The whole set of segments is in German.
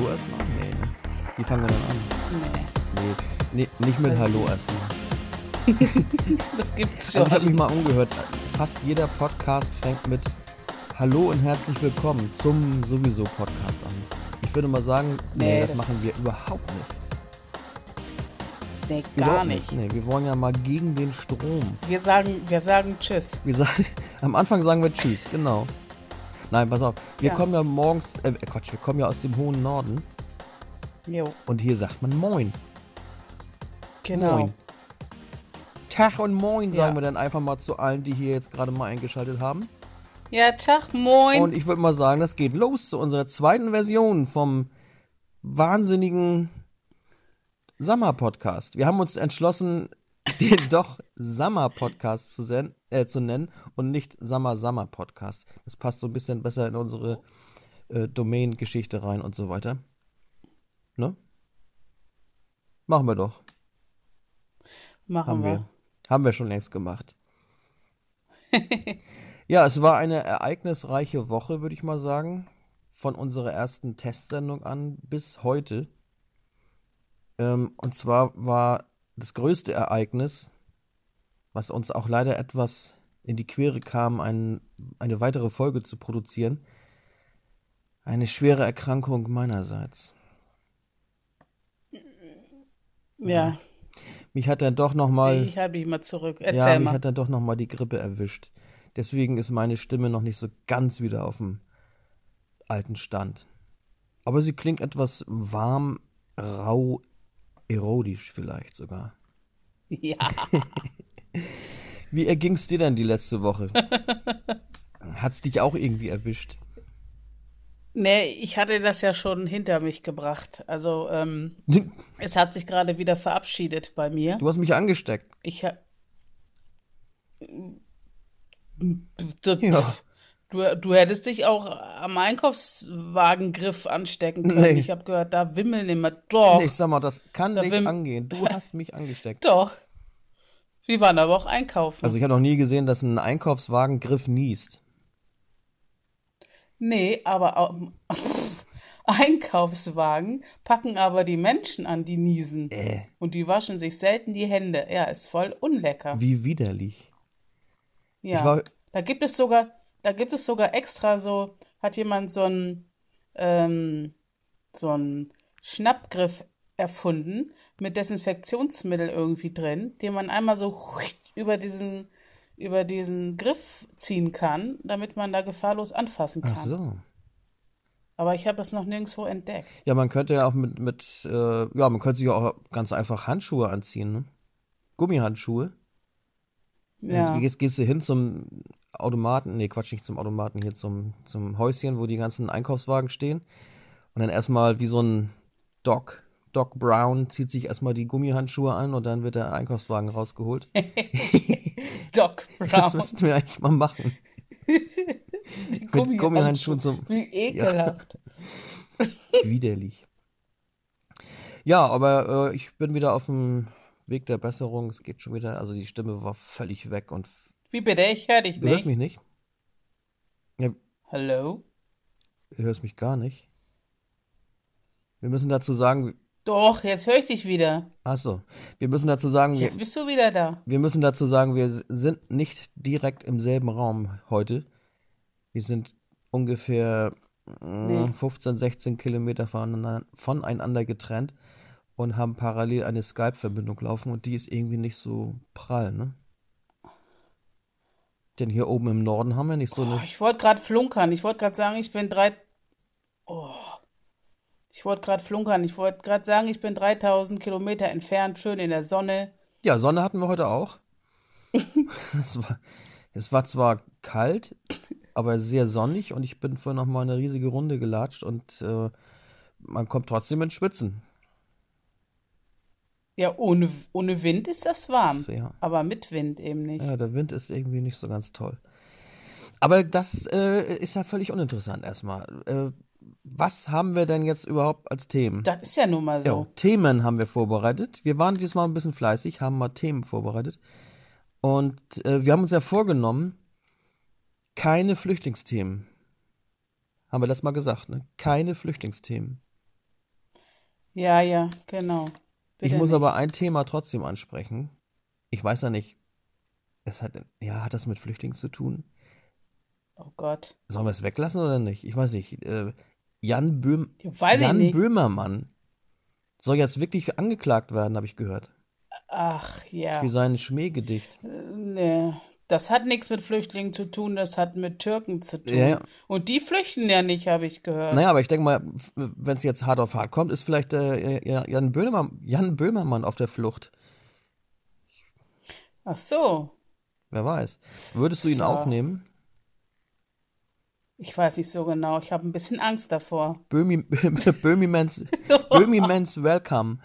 Hallo erstmal? Nee, ne? Wie fangen wir dann an? Nee, Nee, nee nicht mit Also- Hallo erstmal. das gibt's schon. Also ich habe mich mal umgehört. Fast jeder Podcast fängt mit Hallo und herzlich willkommen zum sowieso Podcast an. Ich würde mal sagen, nee, Nee, das, das- machen wir überhaupt nicht. nee, gar Überhaupt nicht. Nee, wir wollen ja mal gegen den Strom. Wir sagen, wir sagen Tschüss. Wir sagen, am Anfang sagen wir Tschüss, genau. Nein, pass auf. Wir Ja. kommen ja morgens, äh, Quatsch, wir kommen ja aus dem hohen Norden Jo, und hier sagt man Moin. genau. Moin. Tag und Moin sagen Ja. wir dann einfach mal zu allen, die hier jetzt gerade mal eingeschaltet haben. Ja, Tag, moin. Und ich würde mal sagen, das geht los zu unserer zweiten Version vom wahnsinnigen Summer-Podcast. Wir haben uns entschlossen, den doch Summer-Podcast zu, sen- äh, zu nennen und nicht Summer-Summer-Podcast. Das passt so ein bisschen besser in unsere äh, Domain-Geschichte rein und so weiter. Ne? Machen wir doch. Machen Haben wir. wir. Haben wir schon längst gemacht. ja, es war eine ereignisreiche Woche, würde ich mal sagen. Von unserer ersten Testsendung an bis heute. Ähm, und zwar war das größte Ereignis, was uns auch leider etwas in die Quere kam, ein, eine weitere Folge zu produzieren, eine schwere Erkrankung meinerseits. Ja, Mich hat dann doch noch mal ich halte dich mal zurück. Ja, Erzähl mich mal. hat dann doch noch mal die Grippe erwischt. Deswegen ist meine Stimme noch nicht so ganz wieder auf dem alten Stand. Aber sie klingt etwas warm, rau, erodisch vielleicht sogar. Ja, Wie erging's dir denn die letzte Woche? Hat's dich auch irgendwie erwischt? nee, ich hatte das ja schon hinter mich gebracht. Also, ähm, es hat sich gerade wieder verabschiedet bei mir. Du hast mich angesteckt. Ich ha Ja. Du, du hättest dich auch am Einkaufswagengriff anstecken können. Nee. Ich habe gehört, da wimmeln immer. Doch, Nee, ich sag mal, das kann Da nicht angehen. Du hast mich angesteckt. doch. Wir waren aber auch einkaufen. Also ich habe noch nie gesehen, dass ein Einkaufswagengriff niest. nee, aber auch, Einkaufswagen packen aber die Menschen an, die niesen. Äh, Und die waschen sich selten die Hände. Ja, ist voll unlecker. wie widerlich. Ja. War, Da gibt es sogar, da gibt es sogar extra so, hat jemand so einen, ähm, so einen Schnappgriff erfunden mit Desinfektionsmittel irgendwie drin, den man einmal so über diesen, über diesen Griff ziehen kann, damit man da gefahrlos anfassen kann. ach so. Aber ich habe das noch nirgendwo entdeckt. Ja, man könnte ja auch mit, mit äh, ja, man könnte sich auch ganz einfach Handschuhe anziehen, ne? Gummihandschuhe. Ja. Dann gehst, gehst du hin zum Automaten, nee, Quatsch, nicht zum Automaten, hier zum, zum Häuschen, wo die ganzen Einkaufswagen stehen. Und dann erstmal wie so ein Doc, Doc Brown, zieht sich erstmal die Gummihandschuhe an und dann wird der Einkaufswagen rausgeholt. Doc Das Brown. müssten wir eigentlich mal machen. die Mit Gummihandschuhen zum Wie ekelhaft. widerlich. Ja, aber äh, ich bin wieder auf dem Weg der Besserung. Es geht schon wieder. Also die Stimme war völlig weg und Wie bitte? Ich höre dich du hörst nicht. mich nicht. Ja, Hallo? du hörst mich gar nicht. Wir müssen dazu sagen, Doch, jetzt höre ich dich wieder. achso, wir müssen dazu sagen, wir, Jetzt bist du wieder da. wir müssen dazu sagen, wir sind nicht direkt im selben Raum heute. Wir sind ungefähr mm, Nee. 15, 16 Kilometer voneinander, voneinander getrennt und haben parallel eine Skype-Verbindung laufen und die ist irgendwie nicht so prall, ne? Denn hier oben im Norden haben wir nicht so Oh, eine. ich wollte gerade flunkern. Ich wollte gerade sagen, ich bin drei. Oh. Ich wollte gerade flunkern. Ich wollte gerade sagen, ich bin 3000 Kilometer entfernt, schön in der Sonne. Ja, Sonne hatten wir heute auch. es, war, es war zwar kalt, aber sehr sonnig und ich bin vorhin noch mal eine riesige Runde gelatscht und äh, man kommt trotzdem ins Schwitzen. Ja, ohne, ohne Wind ist das warm. Sehr. Aber mit Wind eben nicht. Ja, der Wind ist irgendwie nicht so ganz toll. Aber das äh, ist ja völlig uninteressant erstmal. Äh, was haben wir denn jetzt überhaupt als Themen? Das ist ja nun mal Ja, so. Themen haben wir vorbereitet. Wir waren diesmal ein bisschen fleißig, haben mal Themen vorbereitet. Und äh, wir haben uns ja vorgenommen, keine Flüchtlingsthemen. Haben wir letztes Mal gesagt, ne? Keine Flüchtlingsthemen. Ja, ja, genau. Ich muss nicht. aber ein Thema trotzdem ansprechen. Ich weiß ja nicht, es hat, ja, hat das mit Flüchtlingen zu tun? Oh Gott. Sollen wir es weglassen oder nicht? Ich weiß nicht. Äh, Jan Böhm, Jan nicht. Böhmermann soll jetzt wirklich angeklagt werden, habe ich gehört. Ach ja. Für sein Schmähgedicht. Nee. Das hat nichts mit Flüchtlingen zu tun, das hat mit Türken zu tun. Ja, ja. Und die flüchten ja nicht, habe ich gehört. Naja, aber ich denke mal, wenn es jetzt hart auf hart kommt, ist vielleicht äh, Jan, Böhmermann, Jan Böhmermann auf der Flucht. Ach so. Wer weiß. Würdest du ihn Tja. aufnehmen? Ich weiß nicht so genau. Ich habe ein bisschen Angst davor. Böhmi, Böhmimans, Böhmimans Welcome.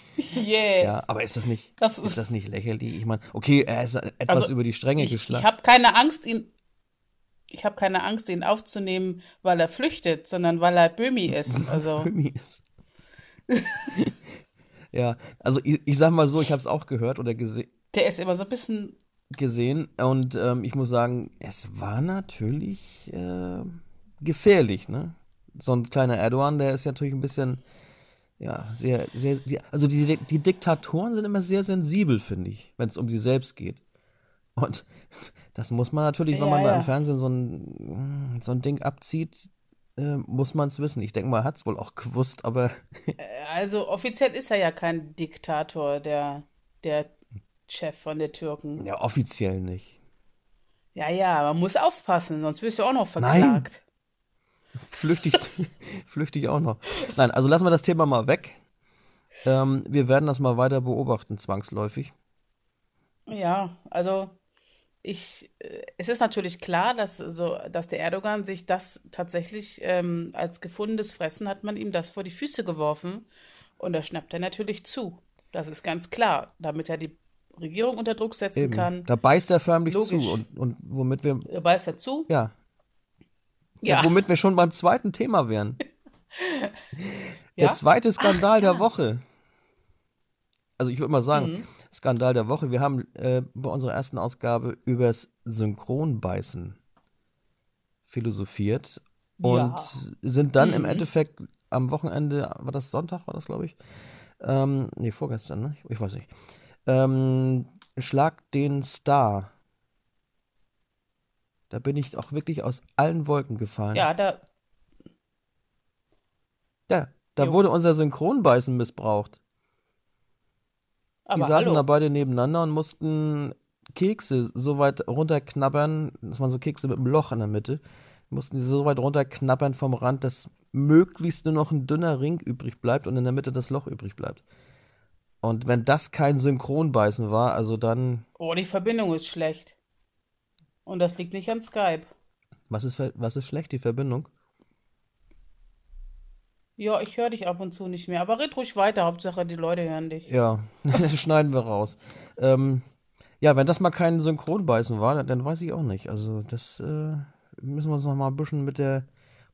Yeah. Ja, aber ist das nicht, Das ist ist- das nicht lächerlich? Ich meine, okay, er ist etwas Also, über die Stränge Ich, ich geschlagen. habe keine Angst, ihn. Ich habe keine Angst, ihn aufzunehmen, weil er flüchtet, sondern weil er Böhmi ist. Also, Böhmi ist. ja, also ich, ich sag mal so, ich habe es auch gehört oder gese der ist immer so ein bisschen. gesehen und ähm, ich muss sagen, es war natürlich äh, gefährlich, ne? So ein kleiner Erdogan, der ist natürlich ein bisschen, ja, sehr, sehr, die, also die, die Diktatoren sind immer sehr sensibel, finde ich, wenn es um sie selbst geht. Und das muss man natürlich, wenn Ja, man da ja. im Fernsehen so ein, so ein Ding abzieht, äh, muss man es wissen. Ich denke mal, hat es wohl auch gewusst, aber Also, offiziell ist er ja kein Diktator, der, der Chef von der Türken. ja, offiziell nicht. Ja, ja, man muss aufpassen, sonst wirst du auch noch Nein. Flüchtig, flüchtig auch noch. Nein, also lassen wir das Thema mal weg. Ähm, wir werden das mal weiter beobachten, zwangsläufig. Ja, also ich, äh, es ist natürlich klar, dass so, dass der Erdogan sich das tatsächlich ähm, als gefundenes Fressen hat man ihm das vor die Füße geworfen und da schnappt er natürlich zu. Das ist ganz klar, damit er die Regierung unter Druck setzen Eben. kann. Da beißt er förmlich Logisch. zu und, und womit wir, Er beißt er zu? ja, ja. Womit wir schon beim zweiten Thema wären. Der Ja? zweite Skandal der ja. Woche. Also ich würde mal sagen, Mhm. Skandal der Woche. Wir haben äh, bei unserer ersten Ausgabe übers Synchronbeißen philosophiert und Ja. sind dann im Mhm. Endeffekt am Wochenende, war das Sonntag, war das glaube ich? Ähm, nee, vorgestern, ne? Ich weiß nicht. Ähm, Schlag den Star. Da bin ich auch wirklich aus allen Wolken gefallen. Ja, da, Da, da Jo. wurde unser Synchronbeißen missbraucht. Die aber saßen hallo. da beide nebeneinander und mussten Kekse so weit runterknabbern, das waren so Kekse mit einem Loch in der Mitte, mussten sie so weit runterknabbern vom Rand, dass möglichst nur noch ein dünner Ring übrig bleibt und in der Mitte das Loch übrig bleibt. Und wenn das kein Synchronbeißen war, also dann, Oh, die Verbindung ist schlecht. Und das liegt nicht an Skype. was ist, was ist schlecht, die Verbindung? Ja, ich höre dich ab und zu nicht mehr, aber red ruhig weiter, Hauptsache die Leute hören dich. Ja, das schneiden wir raus. Ähm, ja, wenn das mal kein Synchronbeißen war, dann, weiß ich auch nicht. Also das äh, müssen wir uns noch mal ein bisschen mit der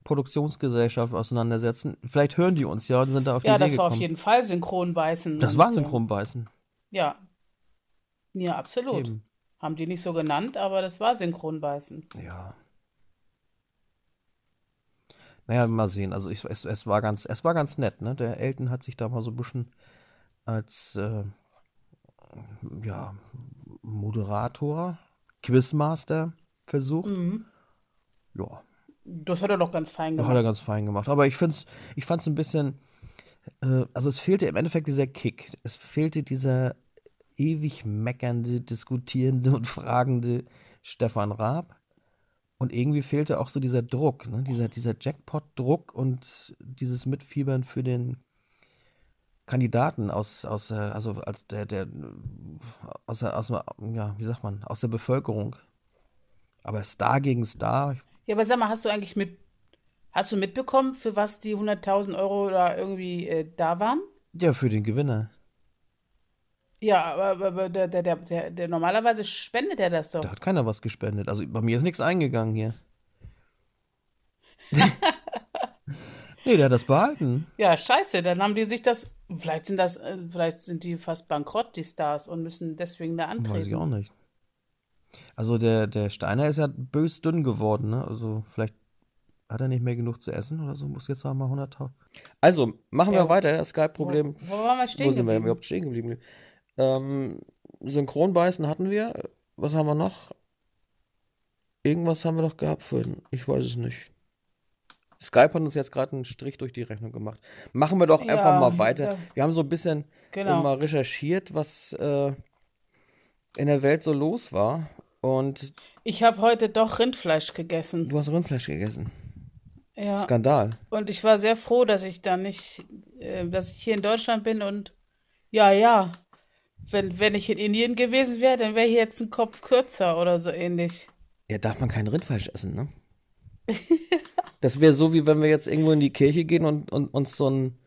Produktionsgesellschaft auseinandersetzen. Vielleicht hören die uns ja und sind da auf die Ja, Idee das war auf jeden Fall Synchronbeißen. Das war äh, Synchronbeißen. Ja. Ja, absolut. Eben. Haben die nicht so genannt, aber das war Synchronbeißen. Ja. Naja, mal sehen. Also ich, es, es war ganz, es war ganz nett, ne? Der Elton hat sich da mal so ein bisschen als äh, ja, Moderator, Quizmaster versucht. Mhm. Ja. Das hat er doch ganz fein Ja, hat gemacht. er ganz fein gemacht. Aber ich find's, ich fand's ein bisschen, äh, also es fehlte im Endeffekt dieser Kick. Es fehlte dieser ewig meckernde, diskutierende und fragende Stefan Raab. Und irgendwie fehlte auch so dieser Druck, ne? dieser, dieser Jackpot-Druck und dieses Mitfiebern für den Kandidaten aus, aus äh, also als der, der, aus, aus, ja, wie sagt man, aus der Bevölkerung. Aber Star gegen Star, Ja, aber sag mal, hast du eigentlich mit, hast du mitbekommen, für was die 100.000 Euro da irgendwie äh, da waren? ja, für den Gewinner. Ja, aber, aber, der, der, der, der, der normalerweise spendet er das doch. Da hat keiner was gespendet. Also bei mir ist nichts eingegangen hier. nee, der hat das behalten. Ja, scheiße, dann haben die sich das, vielleicht sind das, äh, vielleicht sind die fast bankrott, die Stars, und müssen deswegen da Weiß ich antreten. auch nicht. Also der, der Steiner ist ja bös dünn geworden, ne? Also vielleicht Hat er nicht mehr genug zu essen oder so? Muss jetzt noch mal 100.000. Also, machen wir Ja. weiter. Das Skype-Problem. Wo, wo waren wir stehen Wo sind wir geblieben? überhaupt stehen geblieben? Ähm, Synchronbeißen hatten wir. Was haben wir noch? Irgendwas haben wir doch gehabt vorhin. Ich weiß es nicht. Skype hat uns jetzt gerade einen Strich durch die Rechnung gemacht. Machen wir doch Ja, einfach mal weiter. Wir haben so ein bisschen Genau. mal recherchiert, was äh, in der Welt so los war. Und Ich habe heute doch Rindfleisch gegessen. du hast Rindfleisch gegessen. Ja. Skandal. Und ich war sehr froh, dass ich da nicht, äh, dass ich hier in Deutschland bin und ja, ja. Wenn, wenn ich in Indien gewesen wäre, dann wäre hier jetzt ein Kopf kürzer oder so ähnlich. Ja, darf man kein Rindfleisch essen, ne? Das wäre so, wie wenn wir jetzt irgendwo in die Kirche gehen und, und uns so ein,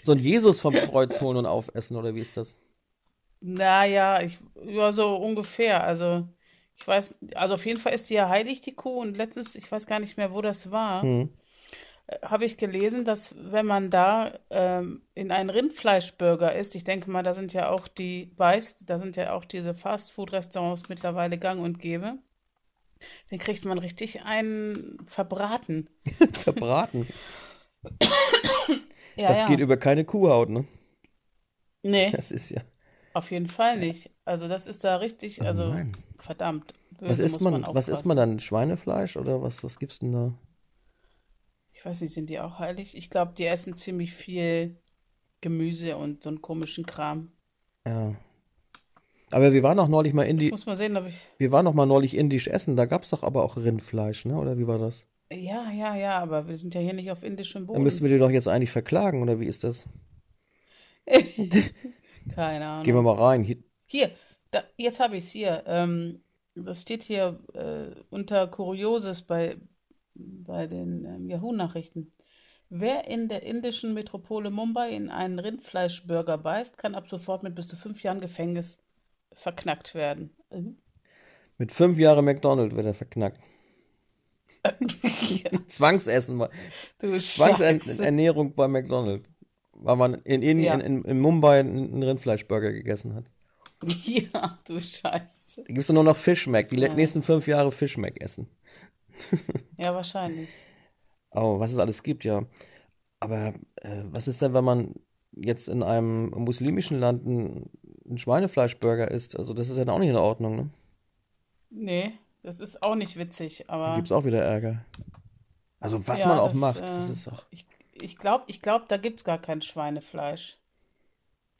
so ein Jesus vom Kreuz holen und aufessen, oder wie ist das? Naja, ich, ja, so ungefähr. Also, ich weiß, also auf jeden Fall ist die ja heilig, die Kuh. Und letztens, ich weiß gar nicht mehr, wo das war, Hm. Habe ich gelesen, dass wenn man da ähm, in einen Rindfleischburger isst, ich denke mal, da sind ja auch die, weißt, da sind ja auch diese Fastfood-Restaurants mittlerweile gang und gäbe, dann kriegt man richtig einen verbraten. Verbraten. Ja, Das ja. geht über keine Kuhhaut, ne? Nee, Das ist ja. auf jeden Fall nicht. Also das ist da richtig, Oh also nein. verdammt. Was Böse isst muss man, man was isst man dann? Schweinefleisch oder was, was gibt's denn da? Ich weiß nicht, sind die auch heilig? Ich glaube, die essen ziemlich viel Gemüse und so einen komischen Kram. Ja. Aber wir waren auch neulich mal Indi Muss mal sehen, ob ich. wir waren noch mal neulich indisch essen, da gab's doch aber auch Rindfleisch, ne? Oder wie war das? Ja, ja, ja, aber wir sind ja hier nicht auf indischem Dann Boden. müssten wir die doch jetzt eigentlich verklagen, oder wie ist das? Keine Ahnung. Gehen wir mal rein. Hier, Hier, da, jetzt habe ich es hier. Ähm, das steht hier äh, unter Kurioses bei, bei den ähm, Yahoo-Nachrichten. Wer in der indischen Metropole Mumbai in einen Rindfleischburger beißt, kann ab sofort mit bis zu fünf Jahren Gefängnis verknackt werden. Mhm. mit fünf Jahren McDonald's wird er verknackt. ja, Zwangsessen, du Scheiße. Zwangsernährung bei McDonald's. Weil man in, in, Ja. in, in, Mumbai einen Rindfleischburger gegessen hat. Ja, du Scheiße. Da gibt es nur noch Fischmeck. Die Ja. nächsten fünf Jahre Fischmeck essen. Ja, wahrscheinlich. Oh, was es alles gibt, ja. Aber äh, was ist denn, wenn man jetzt in einem muslimischen Land einen, einen Schweinefleischburger isst? Also das ist ja auch nicht in Ordnung, ne? Nee, das ist auch nicht witzig, aber Gibt es auch wieder Ärger. Also was Ja, man auch das, macht, äh, das ist auch. ich, ich glaube, ich glaub, da gibt es gar kein Schweinefleisch.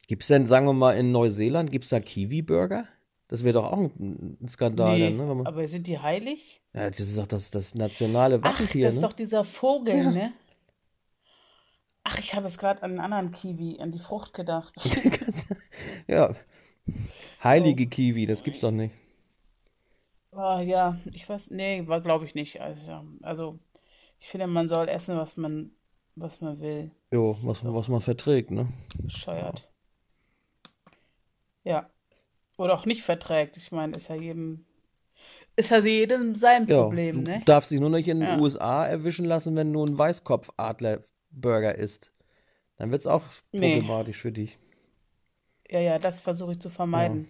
Gibt es denn, sagen wir mal, in Neuseeland, gibt es da Kiwi-Burger? Das wäre doch auch ein, Skandal, Nee, dann, ne? Wenn man, aber sind die heilig? ja, das ist doch das, das nationale Ach, Wappentier, das ist ne? doch dieser Vogel, ne? Ach, ich habe jetzt gerade an einen anderen Kiwi, an die Frucht gedacht. ja. Oh. Heilige Kiwi, das gibt's doch nicht. Ah, ja, ich weiß, nee, war glaube ich nicht. Also, also, ich finde, man soll essen, was man, was man will. Jo, Das ist was, doch- was man verträgt, ne? Bescheuert. Ja. Oder auch nicht verträgt. Ich meine, ist ja jedem, ist ja jedem sein Ja, Problem, du ne? darfst dich nur nicht in den Ja. USA erwischen lassen, wenn du einen Weißkopfadler-Burger isst. Dann wird's auch Nee. problematisch für dich. Ja, ja, das versuche ich zu vermeiden.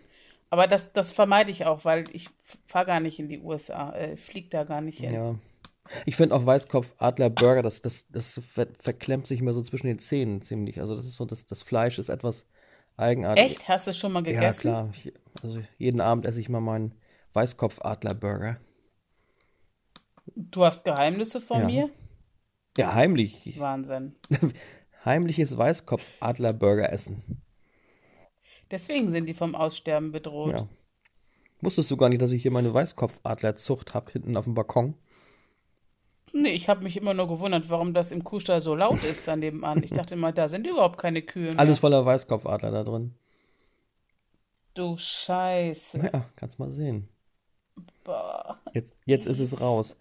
Aber das, das vermeide ich auch, weil ich fahre gar nicht in die USA, äh, fliege da gar nicht hin. Ja. Ich finde auch Weißkopfadler-Burger, das, das, das ver verklemmt sich immer so zwischen den Zähnen ziemlich. Also das ist so, das, das Fleisch ist etwas eigenartig. Echt? Hast du es schon mal Ja, gegessen? klar. Ich, also jeden Abend esse ich mal meinen Weißkopfadler-Burger. Du hast Geheimnisse von Ja. mir? Ja, heimlich. Wahnsinn. Heimliches Weißkopfadler-Burger essen. Deswegen sind die vom Aussterben bedroht. Ja. Wusstest du gar nicht, dass ich hier meine Weißkopfadlerzucht habe, hinten auf dem Balkon? Nee, ich habe mich immer nur gewundert, warum das im Kuhstall so laut ist da nebenan. Ich dachte immer, da sind überhaupt keine Kühe mehr. Alles voller Weißkopfadler da drin. Du Scheiße. Ja, kannst mal sehen. Boah. Jetzt, jetzt ist es raus.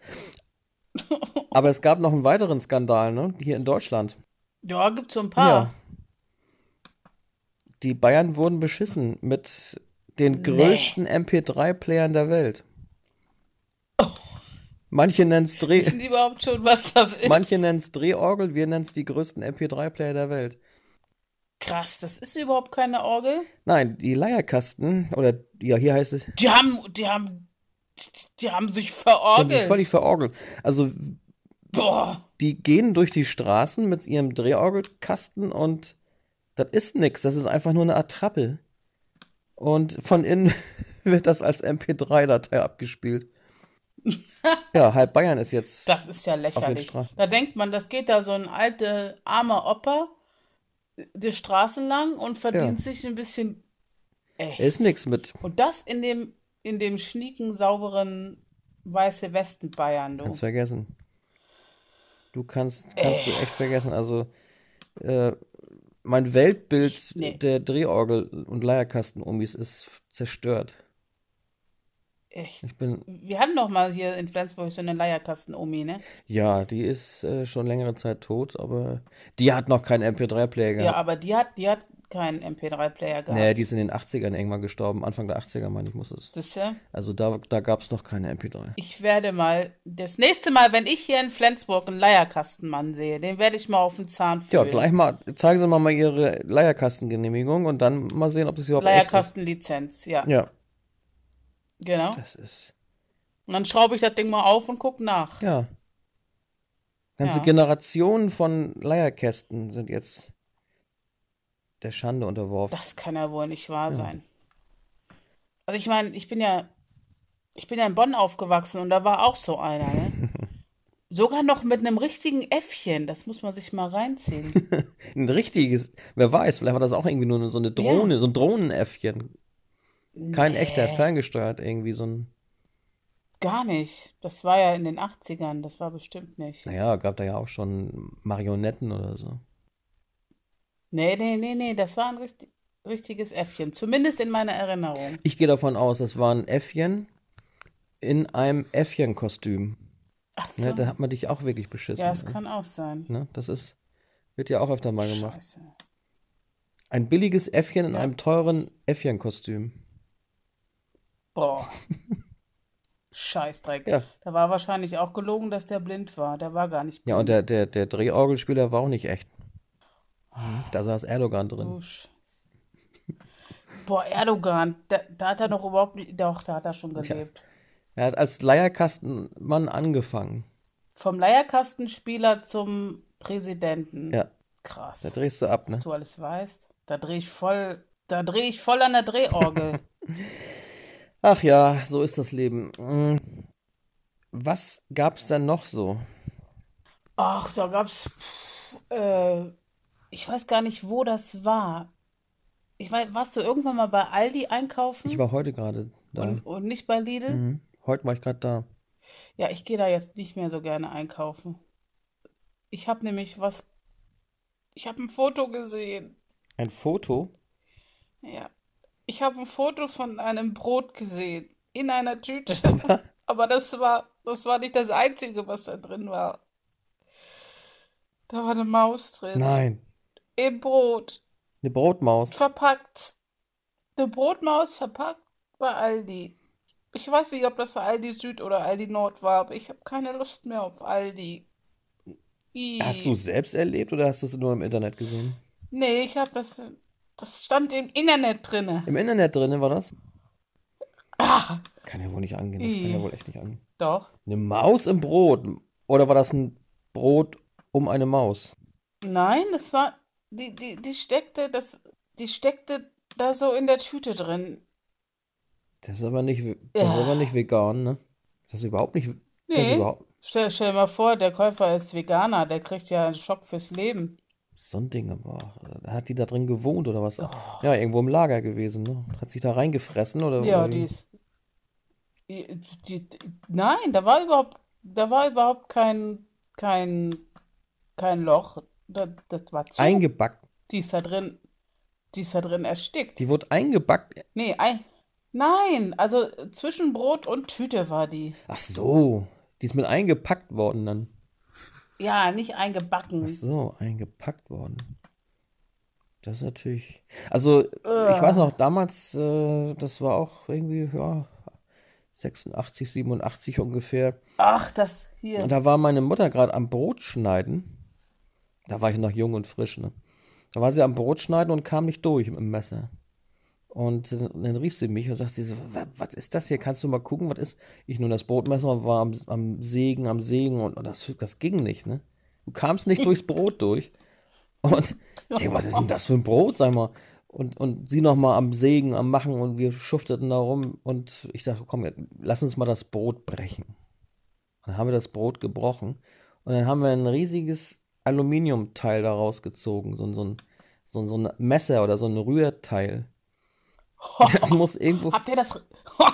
Aber es gab noch einen weiteren Skandal, ne? Hier in Deutschland. Ja, gibt so ein paar. Ja. Die Bayern wurden beschissen mit den Nee. größten MP3-Playern der Welt. Manche nennen es Dreh, Wissen die überhaupt schon, was das ist? manche nennen's Drehorgel, wir nennen es die größten MP3-Player der Welt. Krass, das ist überhaupt keine Orgel. Nein, die Leierkasten, oder ja, hier heißt es, Die haben, die haben, die haben sich die haben sich verorgelt. völlig verorgelt. Also, Boah. Die gehen durch die Straßen mit ihrem Drehorgelkasten und das ist nix. Das ist einfach nur eine Attrappe. Und von innen wird das als MP3-Datei abgespielt. Ja, halb Bayern ist jetzt. Das ist ja lächerlich. Da denkt man, das geht da so ein alter, armer Opa die Straßen lang und verdient Ja. sich ein bisschen. Echt. Ist nix mit. Und das in dem, in dem schnieken, sauberen weiße Westen Bayern, du. Kannst vergessen. Du kannst, kannst du echt vergessen. Also, äh, mein Weltbild Nee. der Drehorgel- und Leierkasten-Omis ist zerstört. Echt. Ich bin, Wir hatten doch mal hier in Flensburg so eine Leierkasten-Omi, ne? ja, die ist äh, schon längere Zeit tot, aber die hat noch keinen MP3-Player Ja, gehabt. aber die hat, die hat keinen MP3-Player gehabt. Nee, die ist in den 80ern irgendwann gestorben. Anfang der 80er, meine ich, muss es. Das ja. Also da, da gab es noch keine MP3. Ich werde mal, das nächste Mal, wenn ich hier in Flensburg einen Leierkastenmann sehe, den werde ich mal auf den Zahn Ja, fühlen. gleich mal, zeigen Sie mal, mal Ihre Leierkastengenehmigung und dann mal sehen, ob das überhaupt echt ist. Leierkastenlizenz, ja. Ja, Genau. das ist. Und dann schraube ich das Ding mal auf und gucke nach. Ja. Ganze Ja. Generationen von Leierkästen sind jetzt der Schande unterworfen. Das kann ja wohl nicht wahr sein. Also ich meine, ich bin ja, ich bin ja in Bonn aufgewachsen und da war auch so einer, ne? Sogar noch mit einem richtigen Äffchen. Das muss man sich mal reinziehen. Ein richtiges, wer weiß, vielleicht war das auch irgendwie nur so eine Drohne, so ein Drohnenäffchen. Kein Nee. echter, ferngesteuert irgendwie, so ein, Gar nicht. Das war ja in den 80ern. Das war bestimmt nicht. naja, gab da ja auch schon Marionetten oder so. Nee, nee, nee, nee. Das war ein richtig, richtiges Äffchen. Zumindest in meiner Erinnerung. Ich gehe davon aus, das war ein Äffchen in einem Äffchenkostüm. Ach so. Ne, da hat man dich auch wirklich beschissen. ja, es ne? kann auch sein. Ne, das ist, wird ja auch öfter mal gemacht. Scheiße. Ein billiges Äffchen in einem teuren Äffchenkostüm. Boah. Scheißdreck. Ja. Da war wahrscheinlich auch gelogen, dass der blind war. Der war gar nicht blind. Ja, und der, der, der Drehorgelspieler war auch nicht echt. Da saß Erdogan drin. Oh, Scheiße. Boah, Erdogan, da, da hat er noch überhaupt nicht. Doch, da hat er schon gelebt. Er hat als Leierkastenmann angefangen. Vom Leierkastenspieler zum Präsidenten. Ja, Krass. da drehst du ab, ne? Was du alles weißt. Da drehe ich voll. Da drehe ich voll an der Drehorgel. Ach ja, so ist das Leben. Mm. Was gab's denn noch so? Ach, da gab's. Äh, ich weiß gar nicht, wo das war. Ich weiß, warst du irgendwann mal bei Aldi einkaufen? Ich war heute gerade da. und, und nicht bei Lidl? Mhm. Heute war ich gerade da. Ja, ich gehe da jetzt nicht mehr so gerne einkaufen. Ich habe nämlich was. Ich habe ein Foto gesehen. Ein Foto? Ja. Ich habe ein Foto von einem Brot gesehen. In einer Tüte. Aber das war, das war nicht das Einzige, was da drin war. Da war eine Maus drin. Nein, Im Brot. eine Brotmaus. Verpackt. Eine Brotmaus verpackt bei Aldi. Ich weiß nicht, ob das Aldi Süd oder Aldi Nord war, aber ich habe keine Lust mehr auf Aldi. I. Hast du es selbst erlebt oder hast du es nur im Internet gesehen? Nee, ich habe das. Das stand im Internet drinne. Im Internet drin war das? Ah, Kann ja wohl nicht angehen, das kann ja wohl echt nicht angehen. doch. Eine Maus im Brot? Oder war das ein Brot um eine Maus? Nein, das war. Die, die, die steckte, das. Die steckte da so in der Tüte drin. Das ist aber nicht, das ist Ja. aber nicht vegan, ne? Das ist überhaupt nicht, das ist Nee. überhaupt Stell, stell dir mal vor, der Käufer ist Veganer, der kriegt ja einen Schock fürs Leben. So ein Ding. Aber hat die da drin gewohnt oder was? Oh. Ja, irgendwo im Lager gewesen, ne? Hat sich da reingefressen oder? Ja, oder die ist. Die, die, nein, da war überhaupt, da war überhaupt kein, kein, kein Loch. Da, das war zu. Eingebackt. Die ist da drin, die ist da drin erstickt. Die wurde eingebackt. Nee, ein, nein, also zwischen Brot und Tüte war die. Ach so. Die ist mit eingepackt worden dann. Ja, nicht eingebacken. Ach so, eingepackt worden. Das ist natürlich. Also, ich weiß noch, damals, äh, das war auch irgendwie, ja, 86, 87 ungefähr. Ach, das hier. Und da war meine Mutter gerade am Brot schneiden. Da war ich noch jung und frisch, ne? Da war sie am Brot schneiden und kam nicht durch mit dem Messer. Und dann rief sie mich und sagte sie so, was ist das hier? Kannst du mal gucken, was ist? Ich nun das Brotmesser war am, am Sägen, am Sägen und, und das, das ging nicht, ne? Du kamst nicht durchs Brot durch. Und denk, was ist denn das für ein Brot, sag mal? Und, und sie nochmal am Sägen, am Machen und wir schufteten da rum und ich dachte, komm, lass uns mal das Brot brechen. Und dann haben wir das Brot gebrochen und dann haben wir ein riesiges Aluminiumteil daraus gezogen, so, so, ein, so, so ein Messer oder so ein Rührteil. Das muss irgendwo. Habt ihr das?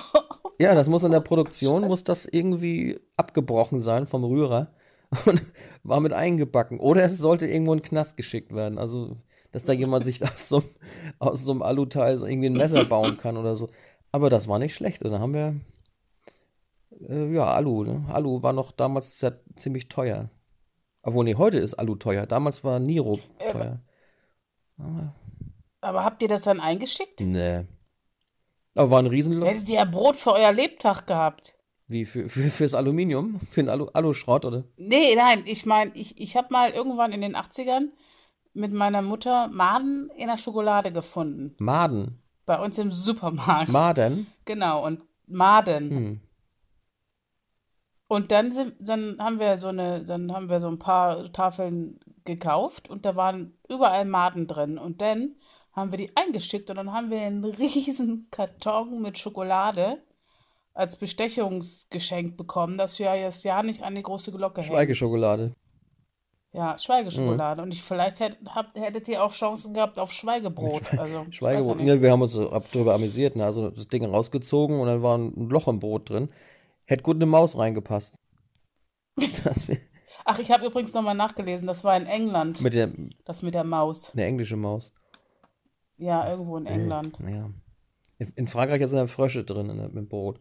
ja, das muss in der Produktion, muss das irgendwie abgebrochen sein vom Rührer und war mit eingebacken. Oder es sollte irgendwo in den Knast geschickt werden. Also, dass da jemand sich aus so, aus so einem Aluteil so irgendwie ein Messer bauen kann oder so. Aber das war nicht schlecht. Und dann haben wir, äh, ja, Alu. Ne? Alu war noch damals ja ziemlich teuer. Obwohl, nee, heute ist Alu teuer. Damals war Niro teuer. Aber, aber habt ihr das dann eingeschickt? Nee. Aber war ein Riesenloch. Hättet ihr ja Brot für euer Lebtag gehabt. Wie, für, für, fürs Aluminium? Für den Alu, Aluschrott, oder? Nee, nein, ich meine, ich, ich habe mal irgendwann in den 80ern mit meiner Mutter Maden in der Schokolade gefunden. Maden? Bei uns im Supermarkt. Maden? Genau, und Maden. Hm. Und dann sind, dann haben wir so eine, dann haben wir so ein paar Tafeln gekauft und da waren überall Maden drin. Und dann haben wir die eingeschickt und dann haben wir einen riesen Karton mit Schokolade als Bestechungsgeschenk bekommen, dass wir das Jahr nicht an die große Glocke hängen. Schweigeschokolade. Ja, Schweigeschokolade. Mhm. Und ich, vielleicht hätt, hab, hättet ihr auch Chancen gehabt auf Schweigebrot. Schwe also, Schweigebrot. Ja, wir haben uns darüber amüsiert. Ne? Also das Ding rausgezogen und dann war ein Loch im Brot drin. Hätte gut eine Maus reingepasst. Ach, ich habe übrigens nochmal nachgelesen. Das war in England. Mit der, das mit der Maus. Eine englische Maus. Ja, irgendwo in England. Ja. In Frankreich sind da Frösche drin in, im Brot.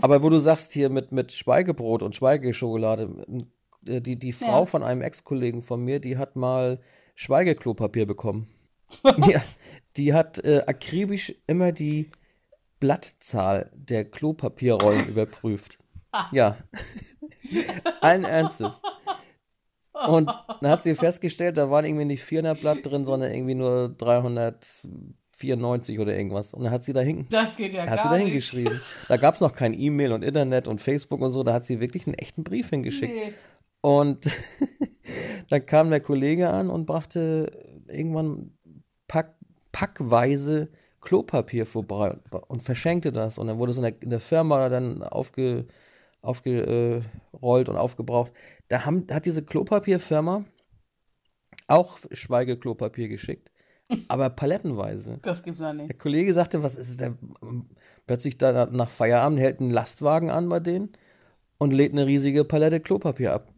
Aber wo du sagst hier mit, mit Schweigebrot und Schweigeschokolade, äh, die, die Frau ja. von einem Ex-Kollegen von mir, die hat mal Schweigeklopapier bekommen. ja, die hat äh, akribisch immer die Blattzahl der Klopapierrollen überprüft. Ah. Ja. Allen Ernstes. Und dann hat sie festgestellt, da waren irgendwie nicht 400 Blatt drin, sondern irgendwie nur 394 oder irgendwas. Und dann hat sie da hin. Das geht ja hat gar sie da hingeschrieben. Da gab es noch kein E-Mail und Internet und Facebook und so. Da hat sie wirklich einen echten Brief hingeschickt. Nee. Und dann kam der Kollege an und brachte irgendwann pack, packweise Klopapier vorbei und verschenkte das. Und dann wurde es in der, in der Firma dann aufge, aufgerollt und aufgebraucht. Da haben, hat diese Klopapierfirma auch Schweigeklopapier geschickt, aber palettenweise. Das gibt's ja nicht. Der Kollege sagte, was ist der? Plötzlich da nach Feierabend hält einen Lastwagen an bei denen und lädt eine riesige Palette Klopapier ab.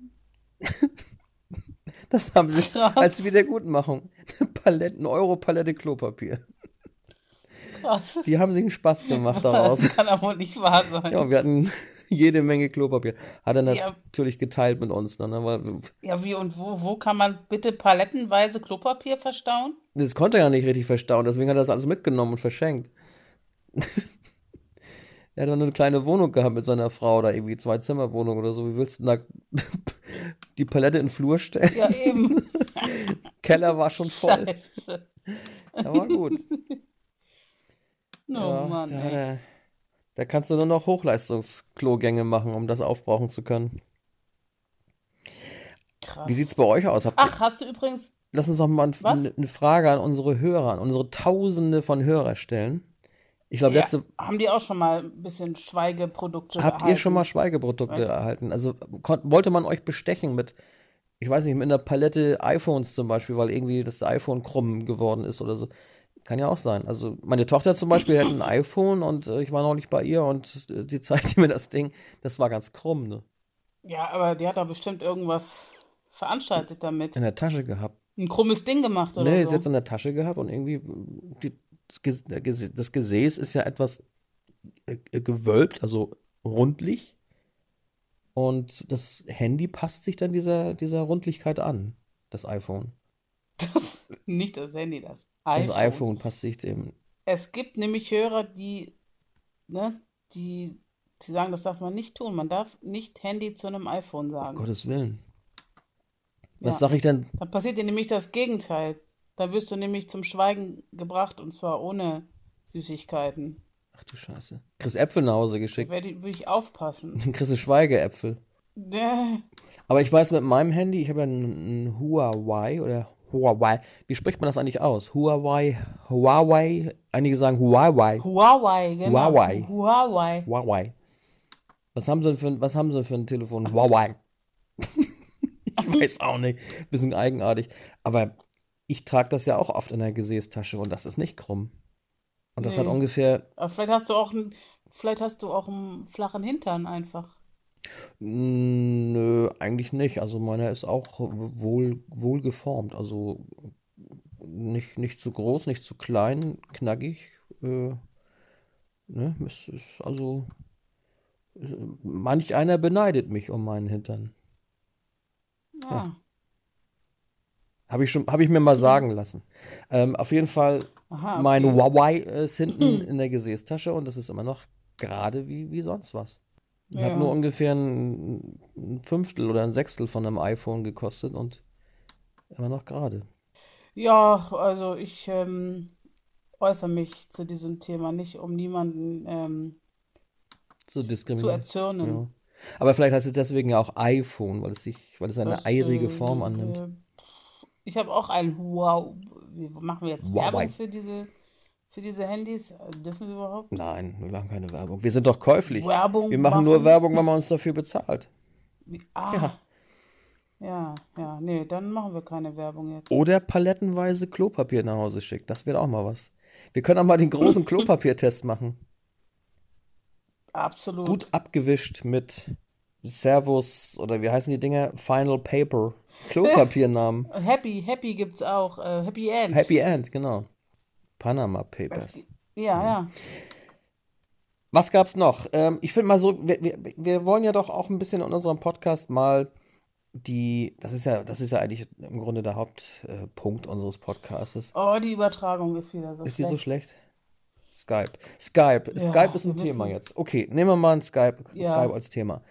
das haben sie Krass. als Wiedergutmachung. Paletten, Euro-Palette Klopapier. Krass. Die haben sich einen Spaß gemacht daraus. Das kann aber nicht wahr sein. Ja, wir hatten jede Menge Klopapier. Hat er ja. natürlich geteilt mit uns. Dann, aber ja, wie und wo, wo kann man bitte palettenweise Klopapier verstauen? Das konnte er ja nicht richtig verstauen, deswegen hat er das alles mitgenommen und verschenkt. er hat nur eine kleine Wohnung gehabt mit seiner Frau oder irgendwie zwei Zimmerwohnung oder so. Wie willst du da die Palette in den Flur stellen? Ja, eben. Keller war schon voll. Scheiße. Aber gut. Oh ja, Mann. Da, da, kannst du nur noch Hochleistungsklogänge machen, um das aufbrauchen zu können. Krass. Wie sieht's bei euch aus? Habt Ach, hast du übrigens. Lass uns noch mal ein, eine Frage an unsere Hörer, an unsere Tausende von Hörer stellen. Ich glaube, ja, letzte. Haben die auch schon mal ein bisschen Schweigeprodukte Habt erhalten? ihr schon mal Schweigeprodukte ja. erhalten? Also wollte man euch bestechen mit, ich weiß nicht, mit einer Palette iPhones zum Beispiel, weil irgendwie das iPhone krumm geworden ist oder so. Kann ja auch sein. Also meine Tochter zum Beispiel hat ein iPhone und äh, ich war noch nicht bei ihr und äh, die zeigte mir das Ding. Das war ganz krumm, ne? Ja, aber die hat da bestimmt irgendwas veranstaltet damit. In der Tasche gehabt. Ein krummes Ding gemacht oder nee, so? sie hat es in der Tasche gehabt und irgendwie die, das Gesäß ist ja etwas äh, gewölbt, also rundlich. Und das Handy passt sich dann dieser, dieser Rundlichkeit an, das iPhone. Das, nicht das Handy, das iPhone. Das iPhone passt sich dem. Es gibt nämlich Hörer, die, ne, die, die sagen, das darf man nicht tun. Man darf nicht Handy zu einem iPhone sagen. Um Gottes Willen. Was ja. sag ich denn? Dann passiert dir nämlich das Gegenteil. Da wirst du nämlich zum Schweigen gebracht und zwar ohne Süßigkeiten. Ach du Scheiße. Chris Äpfel nach Hause geschickt. Werde würde ich aufpassen. Chris Schweigeäpfel. Aber ich weiß mit meinem Handy, ich habe ja ein, ein Huawei oder Huawei. Wie spricht man das eigentlich aus? Huawei, Huawei. Einige sagen Huawei. Huawei, genau. Huawei. Huawei. Huawei. Was haben sie für, ein- was haben sie für ein Telefon? Huawei. ich weiß auch nicht. Bisschen eigenartig. Aber ich trage das ja auch oft in der Gesäßtasche und das ist nicht krumm. Und das hat Nee. ungefähr, Aber vielleicht hast du auch einen, vielleicht hast du auch einen flachen Hintern einfach. Nö, eigentlich nicht. Also meiner ist auch wohl, wohl geformt. Also nicht, nicht zu groß, nicht zu klein, knackig. Äh, ne? Es ist also, äh, manch einer beneidet mich um meinen Hintern. Ah. Habe ich schon, habe ich mir mal sagen lassen. Ähm, auf jeden Fall, Aha, mein okay. Huawei ist hinten in der Gesäßtasche und das ist immer noch gerade wie, wie sonst was. Hat Ja. nur ungefähr ein, ein Fünftel oder ein Sechstel von einem iPhone gekostet und immer noch gerade. Ja, also ich ähm, äußere mich zu diesem Thema nicht, um niemanden ähm, Zu zu diskriminieren. erzürnen. Ja. Aber vielleicht heißt es deswegen ja auch iPhone, weil es sich, weil es eine Das, eirige äh, Form annimmt. äh, Ich habe auch ein Wow. Machen wir jetzt Huawei. Werbung für diese, für diese Handys? Dürfen wir überhaupt? Nein, wir machen keine Werbung. Wir sind doch käuflich. Werbung Wir machen nur machen? Werbung, wenn man uns dafür bezahlt. Ah. Ja. Ja, ja, nee, dann machen wir keine Werbung jetzt. Oder palettenweise Klopapier nach Hause schickt. Das wäre auch mal was. Wir können auch mal den großen Klopapiertest machen. Absolut. Gut abgewischt mit Servus oder wie heißen die Dinger? Final Paper. Klopapiernamen. Happy, Happy gibt's auch. Äh, Happy End. Happy End, genau. Panama Papers. Ja, ja. Was gab's noch? Ähm, ich finde mal so, wir, wir, wir wollen ja doch auch ein bisschen in unserem Podcast mal die, das ist ja, das ist ja eigentlich im Grunde der Hauptpunkt äh, unseres Podcasts. Oh, die Übertragung ist wieder so Ist die so schlecht. schlecht? Skype. Skype. Ja, Skype ist ein Thema jetzt. Okay, nehmen wir mal ein Skype, Ja. Skype als Thema.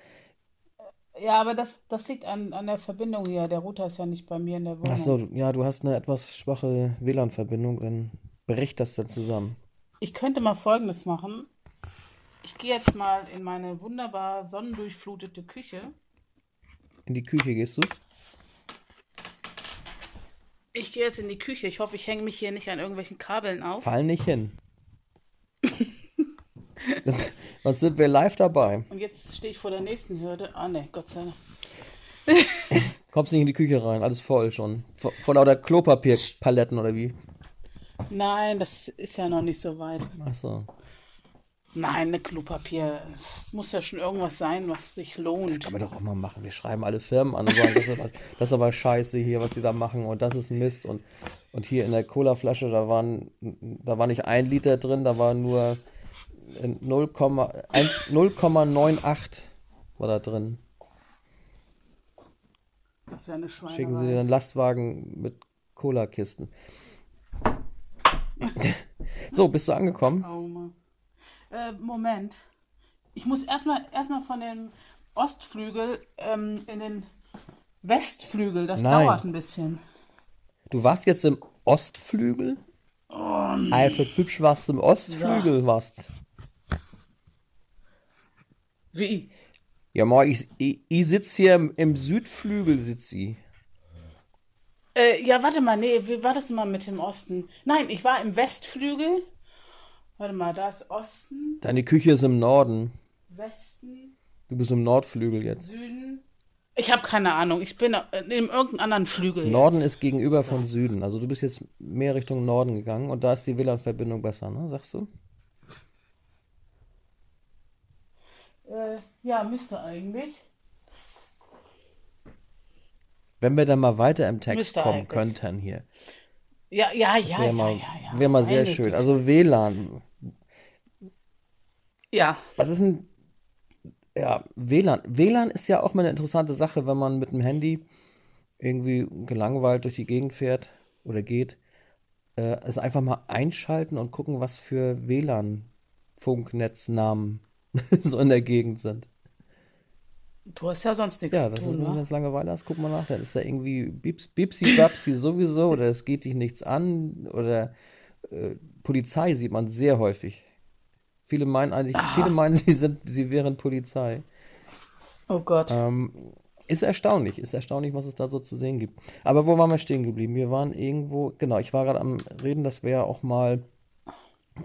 Ja, aber das, das liegt an, an der Verbindung hier. Der Router ist ja nicht bei mir in der Wohnung. Ach so, ja, du hast eine etwas schwache WLAN-Verbindung, dann brich das dann zusammen. Ich könnte mal Folgendes machen. Ich gehe jetzt mal in meine wunderbar sonnendurchflutete Küche. In die Küche gehst du? Ich gehe jetzt in die Küche. Ich hoffe, ich hänge mich hier nicht an irgendwelchen Kabeln auf. Fall nicht hin. das, sonst sind wir live dabei. Und jetzt stehe ich vor der nächsten Hürde. Ah, ne, Gott sei Dank. Kommst nicht in die Küche rein, alles voll schon. Von, von lauter Klopapierpaletten oder wie? Nein, das ist ja noch nicht so weit. Ach so. Nein, ne Klopapier. Es muss ja schon irgendwas sein, was sich lohnt. Kann man doch auch mal machen. Wir schreiben alle Firmen an und sagen, das ist aber, das ist aber scheiße hier, was die da machen und das ist Mist. Und, und hier in der Colaflasche, da waren, da war nicht ein Liter drin, da war nur 0, ein- 0,98 war da drin. Das ist ja eine Schweinerei. Schicken sie einen Lastwagen mit Cola-Kisten. So, bist du angekommen? Oh. Äh, Moment. Ich muss erstmal erstmal von dem Ostflügel ähm, in den Westflügel. Das Nein. dauert ein bisschen. Du warst jetzt im Ostflügel? Alfred Hübsch warst im Ostflügel, warst. Wie? Ja, moi, ich, ich, ich sitze hier im, im Südflügel, sitzt sie. Äh, ja, warte mal, nee, wie war das mal mit dem Osten? Nein, ich war im Westflügel. Warte mal, da ist Osten, Deine Küche ist im Norden. Westen, Du bist im Nordflügel jetzt. Süden. Ich habe keine Ahnung. Ich bin in irgendeinem anderen Flügel. Norden jetzt. ist gegenüber vom Süden. Also du bist jetzt mehr Richtung Norden gegangen und da ist die WLAN-Verbindung besser, ne? Sagst du? Äh, ja, müsste eigentlich. Wenn wir dann mal weiter im Text Müsste kommen eigentlich. könnten hier. Ja, ja, ja, Wäre ja, mal, ja, ja. wär mal sehr schön. Also WLAN. Ja, Was ist ein. Ja, WLAN. WLAN ist ja auch mal eine interessante Sache, wenn man mit dem Handy irgendwie gelangweilt durch die Gegend fährt oder geht. Äh, also einfach mal einschalten und gucken, was für WLAN-Funknetznamen so in der Gegend sind. Du hast ja sonst nichts Ja, zu das ist, tun, wenn du jetzt Langeweile hast, guck mal nach. Dann ist da irgendwie Bips, Bipsi Babsi sowieso oder es geht dich nichts an oder äh, Polizei sieht man sehr häufig. Viele meinen eigentlich, Ah. viele meinen, sie sind, sie wären Polizei. Oh Gott. Ähm, ist erstaunlich, ist erstaunlich, was es da so zu sehen gibt. Aber wo waren wir stehen geblieben? Wir waren irgendwo, genau, ich war gerade am Reden, dass wir ja auch mal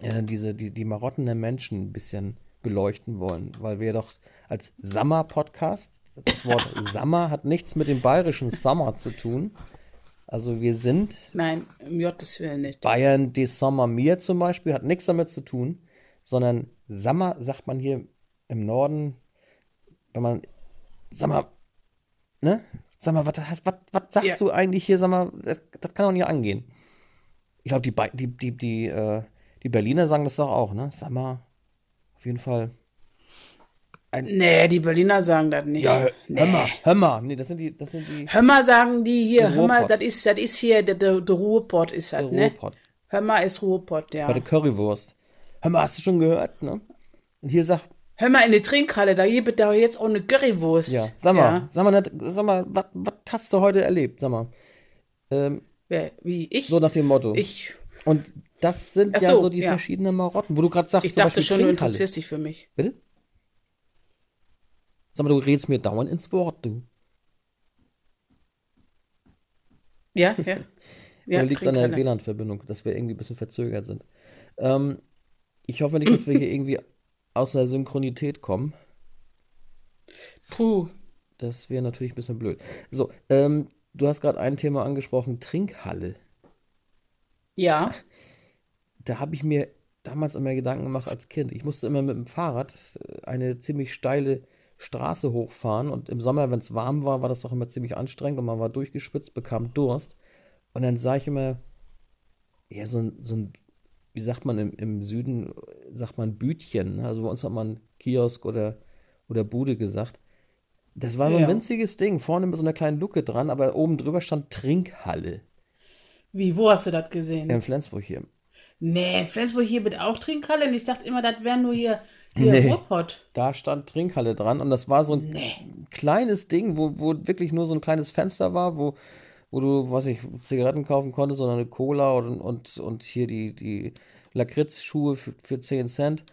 äh, diese, die, die Marotten der Menschen ein bisschen beleuchten wollen, weil wir doch als Summer-Podcast, das Wort Summer hat nichts mit dem bayerischen Summer zu tun. Also wir sind Nein, um Gottes Willen nicht. Bayern des Sommer mir zum Beispiel, hat nichts damit zu tun, sondern Sommer sagt man hier im Norden, wenn man, sag mal, ne? Sag mal, was, was, was sagst Ja. du eigentlich hier, sag mal, das, das kann doch nicht angehen. Ich glaube, die, die, die, die, äh, die Berliner sagen das doch auch, ne? Sommer, auf jeden Fall. Nee, die Berliner sagen das nicht. Ja, nee. hör mal, hör mal. Nee, das sind die, das sind die Hör mal, sagen die hier, hör mal, das ist, das ist hier, der, der, der Ruhrpott ist das, ne? Ruhrpott. Hör mal, ist Ruhrpott, ja. Bei der Currywurst. Hör mal, hast du schon gehört, ne? Und hier sagt Hör mal in die Trinkhalle, da gibt da jetzt auch eine Currywurst. Ja, sag mal, Ja. sag mal, sag mal, was hast du heute erlebt? Sag mal. Ähm, Wer, wie, ich? so nach dem Motto. ich, Und das sind Ach ja so, so die ja. verschiedenen Marotten, wo du gerade sagst, ich dachte schon, du interessierst dich für mich. Bitte? Sag mal, du redest mir dauernd ins Wort, du. Ja, ja. ja Oder liegt es an der Trinkhalle. WLAN-Verbindung, dass wir irgendwie ein bisschen verzögert sind? Ähm, ich hoffe nicht, dass wir hier irgendwie aus der Synchronität kommen. Puh. Das wäre natürlich ein bisschen blöd. So, ähm, du hast gerade ein Thema angesprochen, Trinkhalle. Ja. da habe ich mir damals immer Gedanken gemacht als Kind. Ich musste immer mit dem Fahrrad äh, eine ziemlich steile Straße hochfahren und im Sommer, wenn es warm war, war das doch immer ziemlich anstrengend und man war durchgeschwitzt, bekam Durst. Und dann sah ich immer, ja, so ein, so ein wie sagt man im, im Süden, sagt man Bütchen. ne? Also bei uns hat man Kiosk oder, oder Bude gesagt. Das war so ein Ja. winziges Ding, vorne mit so einer kleinen Luke dran, aber oben drüber stand Trinkhalle. Wie, wo hast du das gesehen? In Flensburg hier. Nee, Flensburg hier wird auch Trinkhalle und ich dachte immer, das wäre nur hier, hier Nee. Ruhrpott. Da stand Trinkhalle dran und das war so ein Nee. kleines Ding, wo, wo wirklich nur so ein kleines Fenster war, wo, wo du, weiß ich, Zigaretten kaufen konntest oder eine Cola und, und, und hier die, die Lakritzschuhe für, für 10 Cent.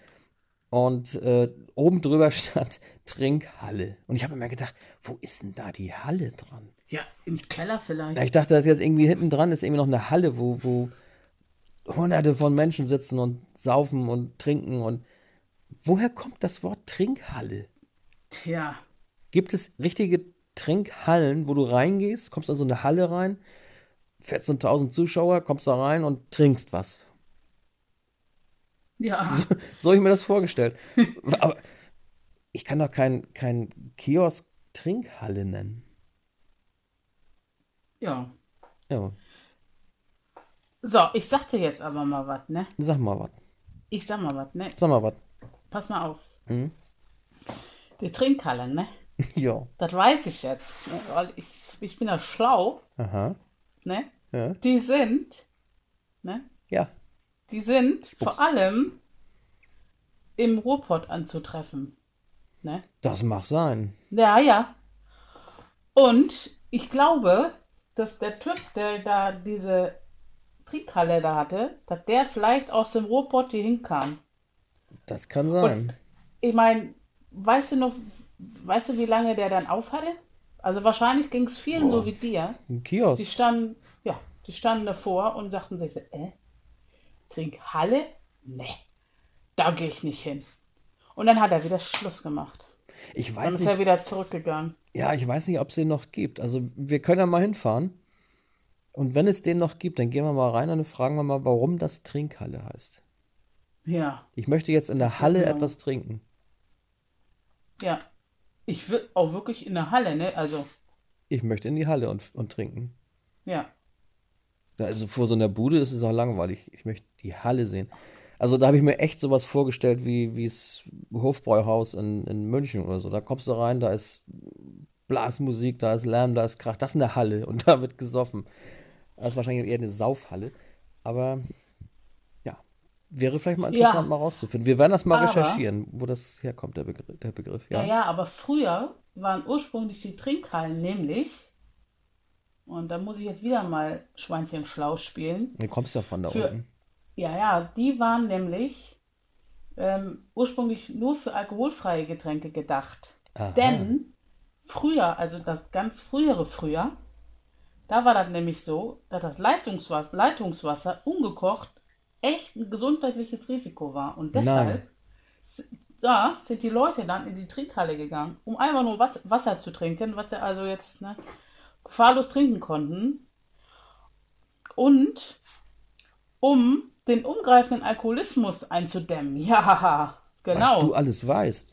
Und äh, oben drüber stand Trinkhalle. Und ich habe mir gedacht, wo ist denn da die Halle dran? Ja, im Keller vielleicht. Ja, ich dachte, dass jetzt irgendwie hinten dran ist irgendwie noch eine Halle, wo, wo hunderte von Menschen sitzen und saufen und trinken. Und woher kommt das Wort Trinkhalle? Tja. Gibt es richtige Trinkhallen, wo du reingehst, kommst in so eine Halle rein, 14.000 Zuschauer, kommst da rein und trinkst was? Ja. So habe ich mir das vorgestellt. Aber ich kann doch kein, kein Kiosk Trinkhalle nennen. Ja. Ja, So, ich sag dir jetzt aber mal was, ne? sag mal was. Ich sag mal was, ne? Sag mal was. Pass mal auf. Mhm. Die Trinkhalle, ne? Ja. Das weiß ich jetzt, ne? weil ich, ich bin ja schlau, Aha. ne? Ja. Die sind, ne? Ja. Die sind vor allem im Ruhrpott anzutreffen, ne? Das mag sein. Ja, ja. Und ich glaube, dass der Typ, der da diese Trinkhalle da hatte, dass der vielleicht aus dem Ruhrpott hier hinkam. Das kann sein. Ich meine, weißt du noch, weißt du, wie lange der dann auf hatte? Also wahrscheinlich ging es vielen so wie dir. Ein Die Kiosk. standen, ja, die standen davor und sagten sich so, äh, Trinkhalle? Nee, da gehe ich nicht hin. Und dann hat er wieder Schluss gemacht. Ich Dann weiß ist nicht. er wieder zurückgegangen. Ja, ich weiß nicht, ob es den noch gibt. Also wir können ja mal hinfahren. Und wenn es den noch gibt, dann gehen wir mal rein und dann fragen wir mal, warum das Trinkhalle heißt. Ja, Ich möchte jetzt in der Halle genau. etwas trinken. ja. Ich will auch wirklich in der Halle, ne? Also, Ich möchte in die Halle und, und trinken. ja. Also vor so einer Bude ist es auch langweilig. Ich möchte die Halle sehen. Also da habe ich mir echt sowas vorgestellt, wie wie es Hofbräuhaus in, in München oder so. Da kommst du rein, da ist Blasmusik, da ist Lärm, da ist Krach. Das ist eine Halle und da wird gesoffen. Das ist wahrscheinlich eher eine Saufhalle. Aber wäre vielleicht mal interessant, Ja. mal rauszufinden. Wir werden das mal Aber- recherchieren, wo das herkommt, der Begriff. Der Begriff Ja, ja. ja, aber früher waren ursprünglich die Trinkhallen nämlich, und da muss ich jetzt wieder mal Schweinchen schlau spielen. Du kommst ja von da Für- unten. Ja, ja, die waren nämlich ähm, ursprünglich nur für alkoholfreie Getränke gedacht. Aha. Denn früher, also das ganz frühere früher, da war das nämlich so, dass das Leistungswasser, Leitungswasser ungekocht echt ein gesundheitliches Risiko war. Und deshalb da sind die Leute dann in die Trinkhalle gegangen, um einfach nur Wasser zu trinken, was sie also jetzt ne, gefahrlos trinken konnten. Und um den umgreifenden Alkoholismus einzudämmen. Ja, genau. Was du alles weißt.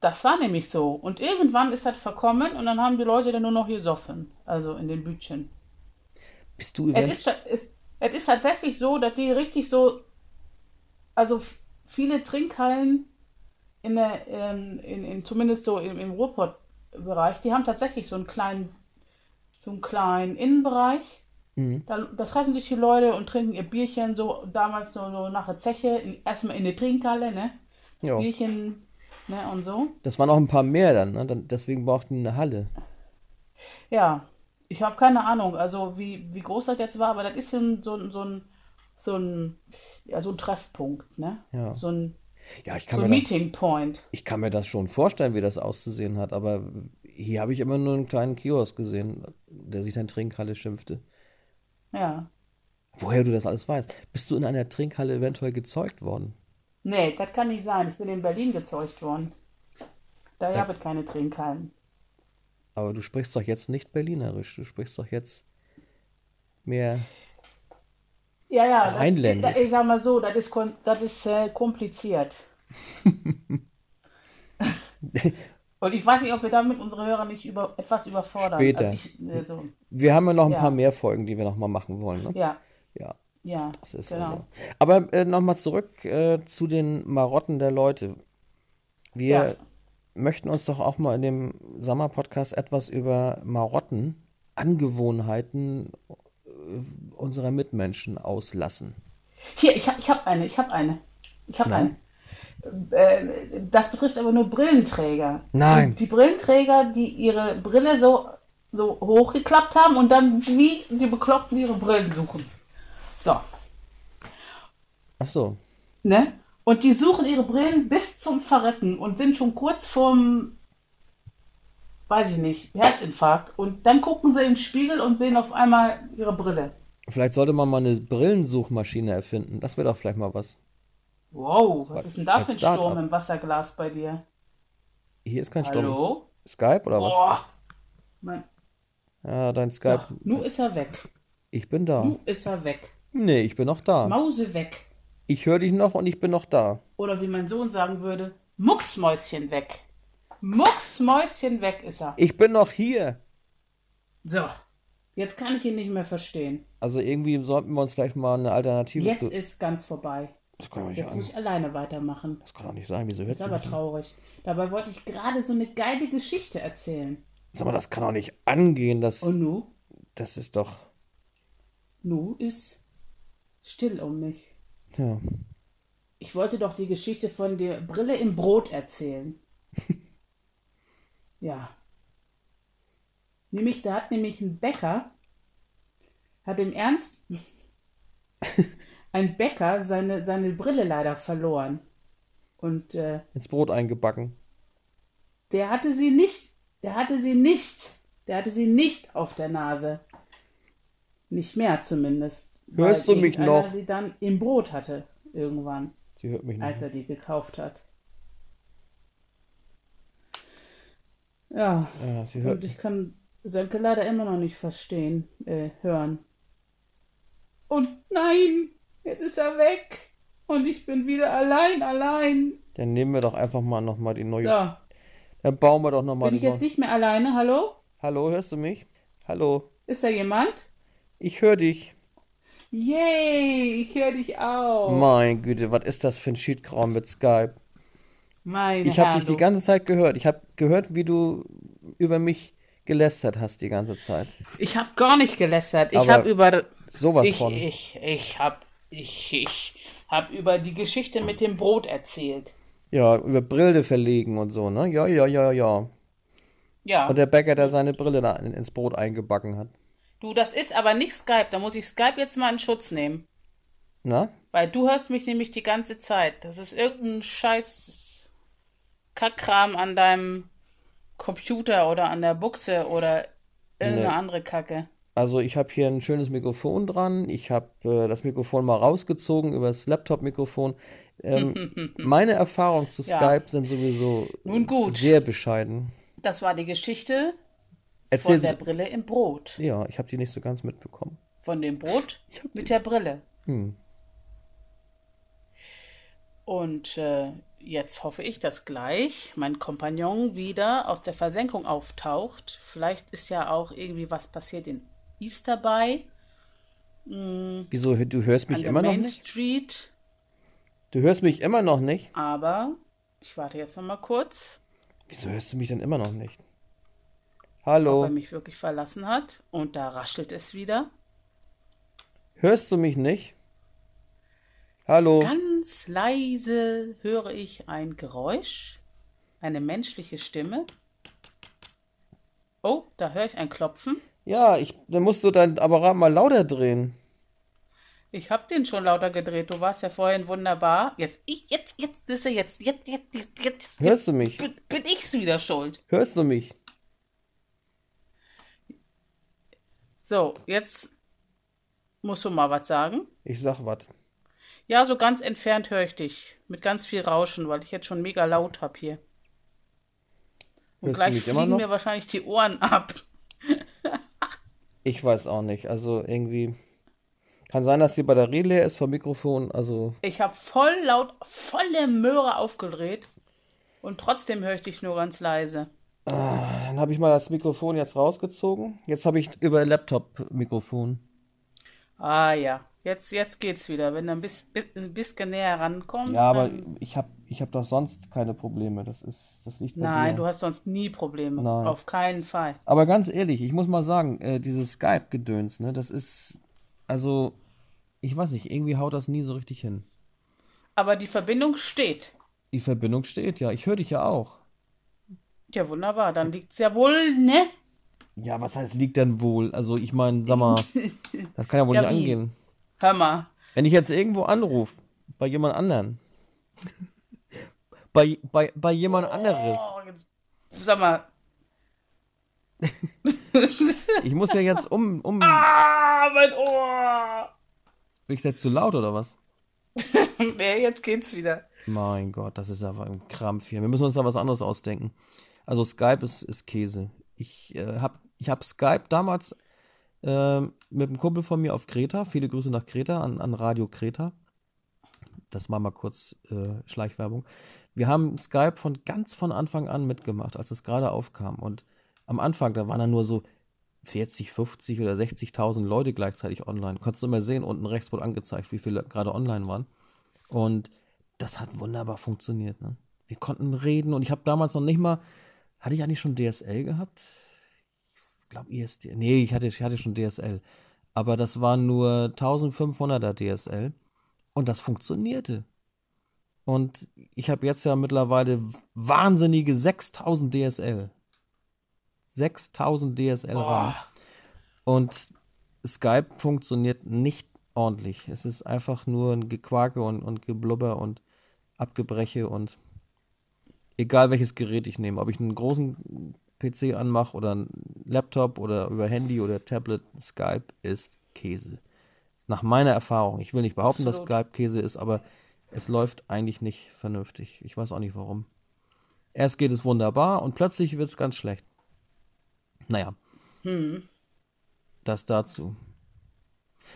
Das war nämlich so. Und irgendwann ist das verkommen und dann haben die Leute dann nur noch gesoffen. Also in den Bütchen. Bist du Es event ist, es, es ist tatsächlich so, dass die richtig so, also viele Trinkhallen in der, ähm, in, in, zumindest so im, im Ruhrpott-Bereich, die haben tatsächlich so einen kleinen, so einen kleinen Innenbereich. Mhm. Da, da treffen sich die Leute und trinken ihr Bierchen, so damals so, so nach der Zeche, in, erstmal in der Trinkhalle, ne? Ja. Bierchen, ne, und so. Das waren auch ein paar mehr dann, ne? Dann, deswegen brauchten die eine Halle. Ja, ich habe keine Ahnung, also wie, wie groß das jetzt war, aber das ist so ein, so ein, so ein, so ein, ja, so ein Treffpunkt, ne? Ja. So ein, Ja, ich so kann ein mir das, Meeting Point. ich kann mir das schon vorstellen, wie das auszusehen hat, aber hier habe ich immer nur einen kleinen Kiosk gesehen, der sich dann Trinkhalle schimpfte. Ja. Woher du das alles weißt. Bist du in einer Trinkhalle eventuell gezeugt worden? Nee, das kann nicht sein. Ich bin in Berlin gezeugt worden. Da gab es keine Trinkhallen. Aber du sprichst doch jetzt nicht berlinerisch, du sprichst doch jetzt mehr. Ja, ja, Rheinländisch. das, ich sag mal so, das ist, das ist äh, kompliziert. Und ich weiß nicht, ob wir damit unsere Hörer nicht über, etwas überfordern. Später. Also ich, äh, so, Wir haben ja noch ein Ja. paar mehr Folgen, die wir noch mal machen wollen, ne? ja, Ja, ja, das ist genau. also. Aber äh, noch mal zurück äh, zu den Marotten der Leute. Wir Ja. Möchten uns doch auch mal in dem Sommer-Podcast etwas über Marotten, Angewohnheiten äh, unserer Mitmenschen auslassen. Hier, ich habe ich hab eine, ich habe eine. Ich habe eine. Äh, das betrifft aber nur Brillenträger. Nein. Die Brillenträger, die ihre Brille so, so hochgeklappt haben und dann wie die Bekloppten ihre Brillen suchen. So, Ach so. ne? Und die suchen ihre Brillen bis zum Verrecken und sind schon kurz vorm, weiß ich nicht, Herzinfarkt. Und dann gucken sie in den Spiegel und sehen auf einmal ihre Brille. Vielleicht sollte man mal eine Brillensuchmaschine erfinden. Das wäre doch vielleicht mal was. Wow, was ist denn da für ein. Sturm im Wasserglas bei dir? Hier ist kein Sturm. Hallo? Skype oder was? Boah. Mein, Ja, dein so, Skype. nun ist er weg. Ich bin da. Nun ist er weg. Nee, ich bin noch da. Mause weg. Ich höre dich noch und ich bin noch da. Oder wie mein Sohn sagen würde, Mucksmäuschen weg. Mucksmäuschen weg ist er. Ich bin noch hier. So, jetzt kann ich ihn nicht mehr verstehen. Also irgendwie sollten wir uns vielleicht mal eine Alternative Jetzt zu. ist ganz vorbei. Das kann doch nicht, Jetzt muss ich alleine weitermachen. das kann doch nicht sein. Wieso hört Ist sie aber traurig. Dabei wollte ich gerade so eine geile Geschichte erzählen. Sag mal, das kann doch nicht angehen. Das, Und nu? das ist doch. Nu ist still um mich. Ja. Ich wollte doch die Geschichte von der Brille im Brot erzählen. ja. Nämlich, da hat nämlich ein Bäcker, hat im Ernst ein Bäcker seine, seine Brille leider verloren. Und äh, Ins Brot eingebacken. der hatte sie nicht, der hatte sie nicht, der hatte sie nicht auf der Nase. Nicht mehr zumindest. Hörst du mich noch? sie dann im Brot hatte, irgendwann Sie hört mich nicht. als er die gekauft hat. Ja, Ja, sie hört. und ich kann Sönke leider immer noch nicht verstehen, äh, hören. Und nein, jetzt ist er weg. Und ich bin wieder allein, allein. Dann nehmen wir doch einfach mal nochmal die neue. Ja, Dann bauen wir doch nochmal bin die ich jetzt neue. nicht mehr alleine, hallo? Hallo, hörst du mich? Hallo. Ist da jemand? Ich höre dich. Yay, ich höre dich auch. Mein Güte, was ist das für ein Cheatkram mit Skype? Meine Ich habe dich die ganze Zeit gehört. Ich habe gehört, wie du über mich gelästert hast die ganze Zeit. Ich habe gar nicht gelästert. Ich habe über Sowas ich, von. ich, ich habe ich, ich hab über die Geschichte mit dem Brot erzählt. Ja, über Brille verlegen und so, ne? Ja, ja, ja, ja. Ja. Und der Bäcker, der seine Brille da in- ins Brot eingebacken hat. Du, das ist aber nicht Skype. Da muss ich Skype jetzt mal in Schutz nehmen. Na? Weil du hörst mich nämlich die ganze Zeit. Das ist irgendein scheiß Kackkram an deinem Computer oder an der Buchse oder irgendeine Nee. andere Kacke. Also ich habe hier ein schönes Mikrofon dran. Ich habe äh, das Mikrofon mal rausgezogen über das Laptop-Mikrofon. Ähm, meine Erfahrungen zu Ja. Skype sind sowieso Nun gut. sehr bescheiden. Das war die Geschichte Erzähl von der Brille im Brot. Ja, ich habe die nicht so ganz mitbekommen. Von dem Brot mit der Brille. Hm. Und äh, jetzt hoffe ich, dass gleich mein Kompagnon wieder aus der Versenkung auftaucht. Vielleicht ist ja auch irgendwie was passiert in Easter bei, Wieso, du hörst mich immer noch Main nicht? Street. Du hörst mich immer noch nicht? Aber ich warte jetzt noch mal kurz, Wieso hörst du mich denn immer noch nicht? Ob er Hallo, mich wirklich verlassen hat. Und da raschelt es wieder. hörst du mich nicht? Hallo, Ganz leise höre ich ein Geräusch, eine menschliche Stimme. Oh, da höre ich ein Klopfen. ja, ich, dann musst du dein Apparat mal lauter drehen. Ich habe den schon lauter gedreht. Du warst ja vorhin wunderbar. Jetzt, ich, jetzt, jetzt ist er jetzt, jetzt, jetzt, jetzt, jetzt, Hörst du mich? bin, bin ich's wieder schuld. Hörst du mich? So, jetzt musst du mal was sagen. Ich sag was. Ja, so ganz entfernt höre ich dich. Mit ganz viel Rauschen, weil ich jetzt schon mega laut habe hier. Und Hörst gleich fliegen mir wahrscheinlich die Ohren ab. Ich weiß auch nicht. Also irgendwie kann sein, dass die Batterie leer ist vom Mikrofon. Also Ich habe voll laut, volle Möhre aufgedreht. Und trotzdem höre ich dich nur ganz leise. Dann habe ich mal das Mikrofon jetzt rausgezogen. Jetzt habe ich über Laptop-Mikrofon. Ah ja, jetzt, jetzt geht's wieder. Wenn du ein bisschen, ein bisschen näher rankommst, Ja, aber ich habe ich hab doch sonst keine Probleme. Das ist, das liegt bei Nein, dir. du hast sonst nie Probleme. Nein. Auf keinen Fall. Aber ganz ehrlich, ich muss mal sagen, äh, dieses Skype-Gedöns, ne, das ist, also, ich weiß nicht, irgendwie haut das nie so richtig hin. Aber die Verbindung steht. Die Verbindung steht ja. Ich höre dich ja auch. Ja, wunderbar. Dann liegt's ja wohl, ne? Ja, was heißt liegt denn wohl? Also, ich meine, sag mal, das kann ja wohl Ja, nicht wie? angehen. Hör mal. Wenn ich jetzt irgendwo anrufe, bei jemand anderen, bei, bei, bei jemand anderes, Oh, jetzt, sag mal. ich muss ja jetzt um, um, ah, mein Ohr. bin ich jetzt zu laut oder was? Nee, jetzt geht's wieder. Mein Gott, das ist aber ein Krampf hier. Wir müssen uns da was anderes ausdenken. Also Skype ist, ist Käse. Ich äh, habe ich hab Skype damals äh, mit einem Kumpel von mir auf Kreta, viele Grüße nach Kreta, an, an Radio Kreta. Das war mal kurz äh, Schleichwerbung. Wir haben Skype von ganz von Anfang an mitgemacht, als es gerade aufkam. Und am Anfang, da waren dann nur so 40, 50 oder 60.000 Leute gleichzeitig online. Konntest du immer sehen, unten rechts wurde angezeigt, wie viele gerade online waren. Und das hat wunderbar funktioniert. Ne? Wir konnten reden und ich habe damals noch nicht mal, hatte ich eigentlich schon DSL gehabt? Ich glaube ISD. Nee, ich hatte, ich hatte schon DSL. Aber das war nur 1500er DSL und das funktionierte. Und ich habe jetzt ja mittlerweile wahnsinnige 6000 DSL. 6000 DSL RAM. Und Skype funktioniert nicht ordentlich. Es ist einfach nur ein Gequake und, und Geblubber und Abgebreche und egal welches Gerät ich nehme, ob ich einen großen PC anmache oder einen Laptop oder über Handy oder Tablet, Skype ist Käse. Nach meiner Erfahrung. Ich will nicht behaupten, Absolut. dass Skype Käse ist, aber es läuft eigentlich nicht vernünftig. Ich weiß auch nicht warum. Erst geht es wunderbar und plötzlich wird es ganz schlecht. Naja. Das dazu.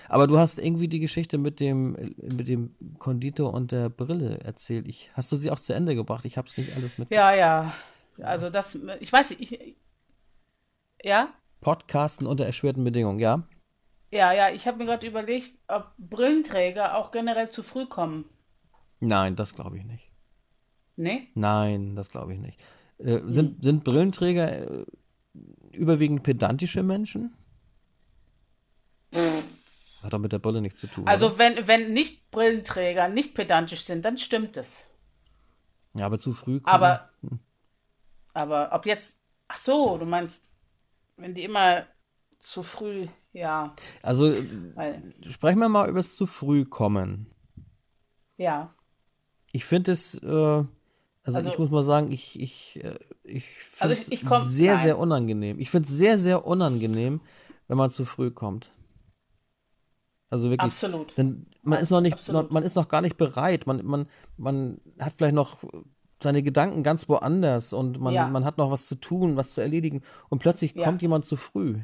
Aber du hast irgendwie die Geschichte mit dem, mit dem Konditor und der Brille erzählt. Ich, hast du sie auch zu Ende gebracht? Ich habe es nicht alles mit. Ja, ja. Also das, ich weiß nicht, ich, ja? Podcasten unter erschwerten Bedingungen, ja? Ja, ja, ich habe mir gerade überlegt, ob Brillenträger auch generell zu früh kommen. Nein, das glaube ich nicht. Nee? Nein, das glaube ich nicht. Äh, sind, sind Brillenträger äh, überwiegend pedantische Menschen? Hat doch mit der Brille nichts zu tun. oder? Also wenn, wenn nicht Brillenträger nicht pedantisch sind, dann stimmt es. Ja, aber zu früh. kommen- Aber, aber ob jetzt, ach so, du meinst, wenn die immer zu früh, ja. Also Weil, sprechen wir mal über das zu früh kommen. ja. Ich finde es, äh, also, Also- ich muss mal sagen, ich, ich, äh, ich finde Also es komm- sehr, nein. sehr unangenehm. Ich finde es sehr, sehr unangenehm, wenn man zu früh kommt. Also wirklich. Absolut. Denn man Abs- ist noch nicht, noch, man ist noch gar nicht bereit. Man, man, man hat vielleicht noch seine Gedanken ganz woanders und man, Ja. man hat noch was zu tun, was zu erledigen und plötzlich Ja. kommt jemand zu früh.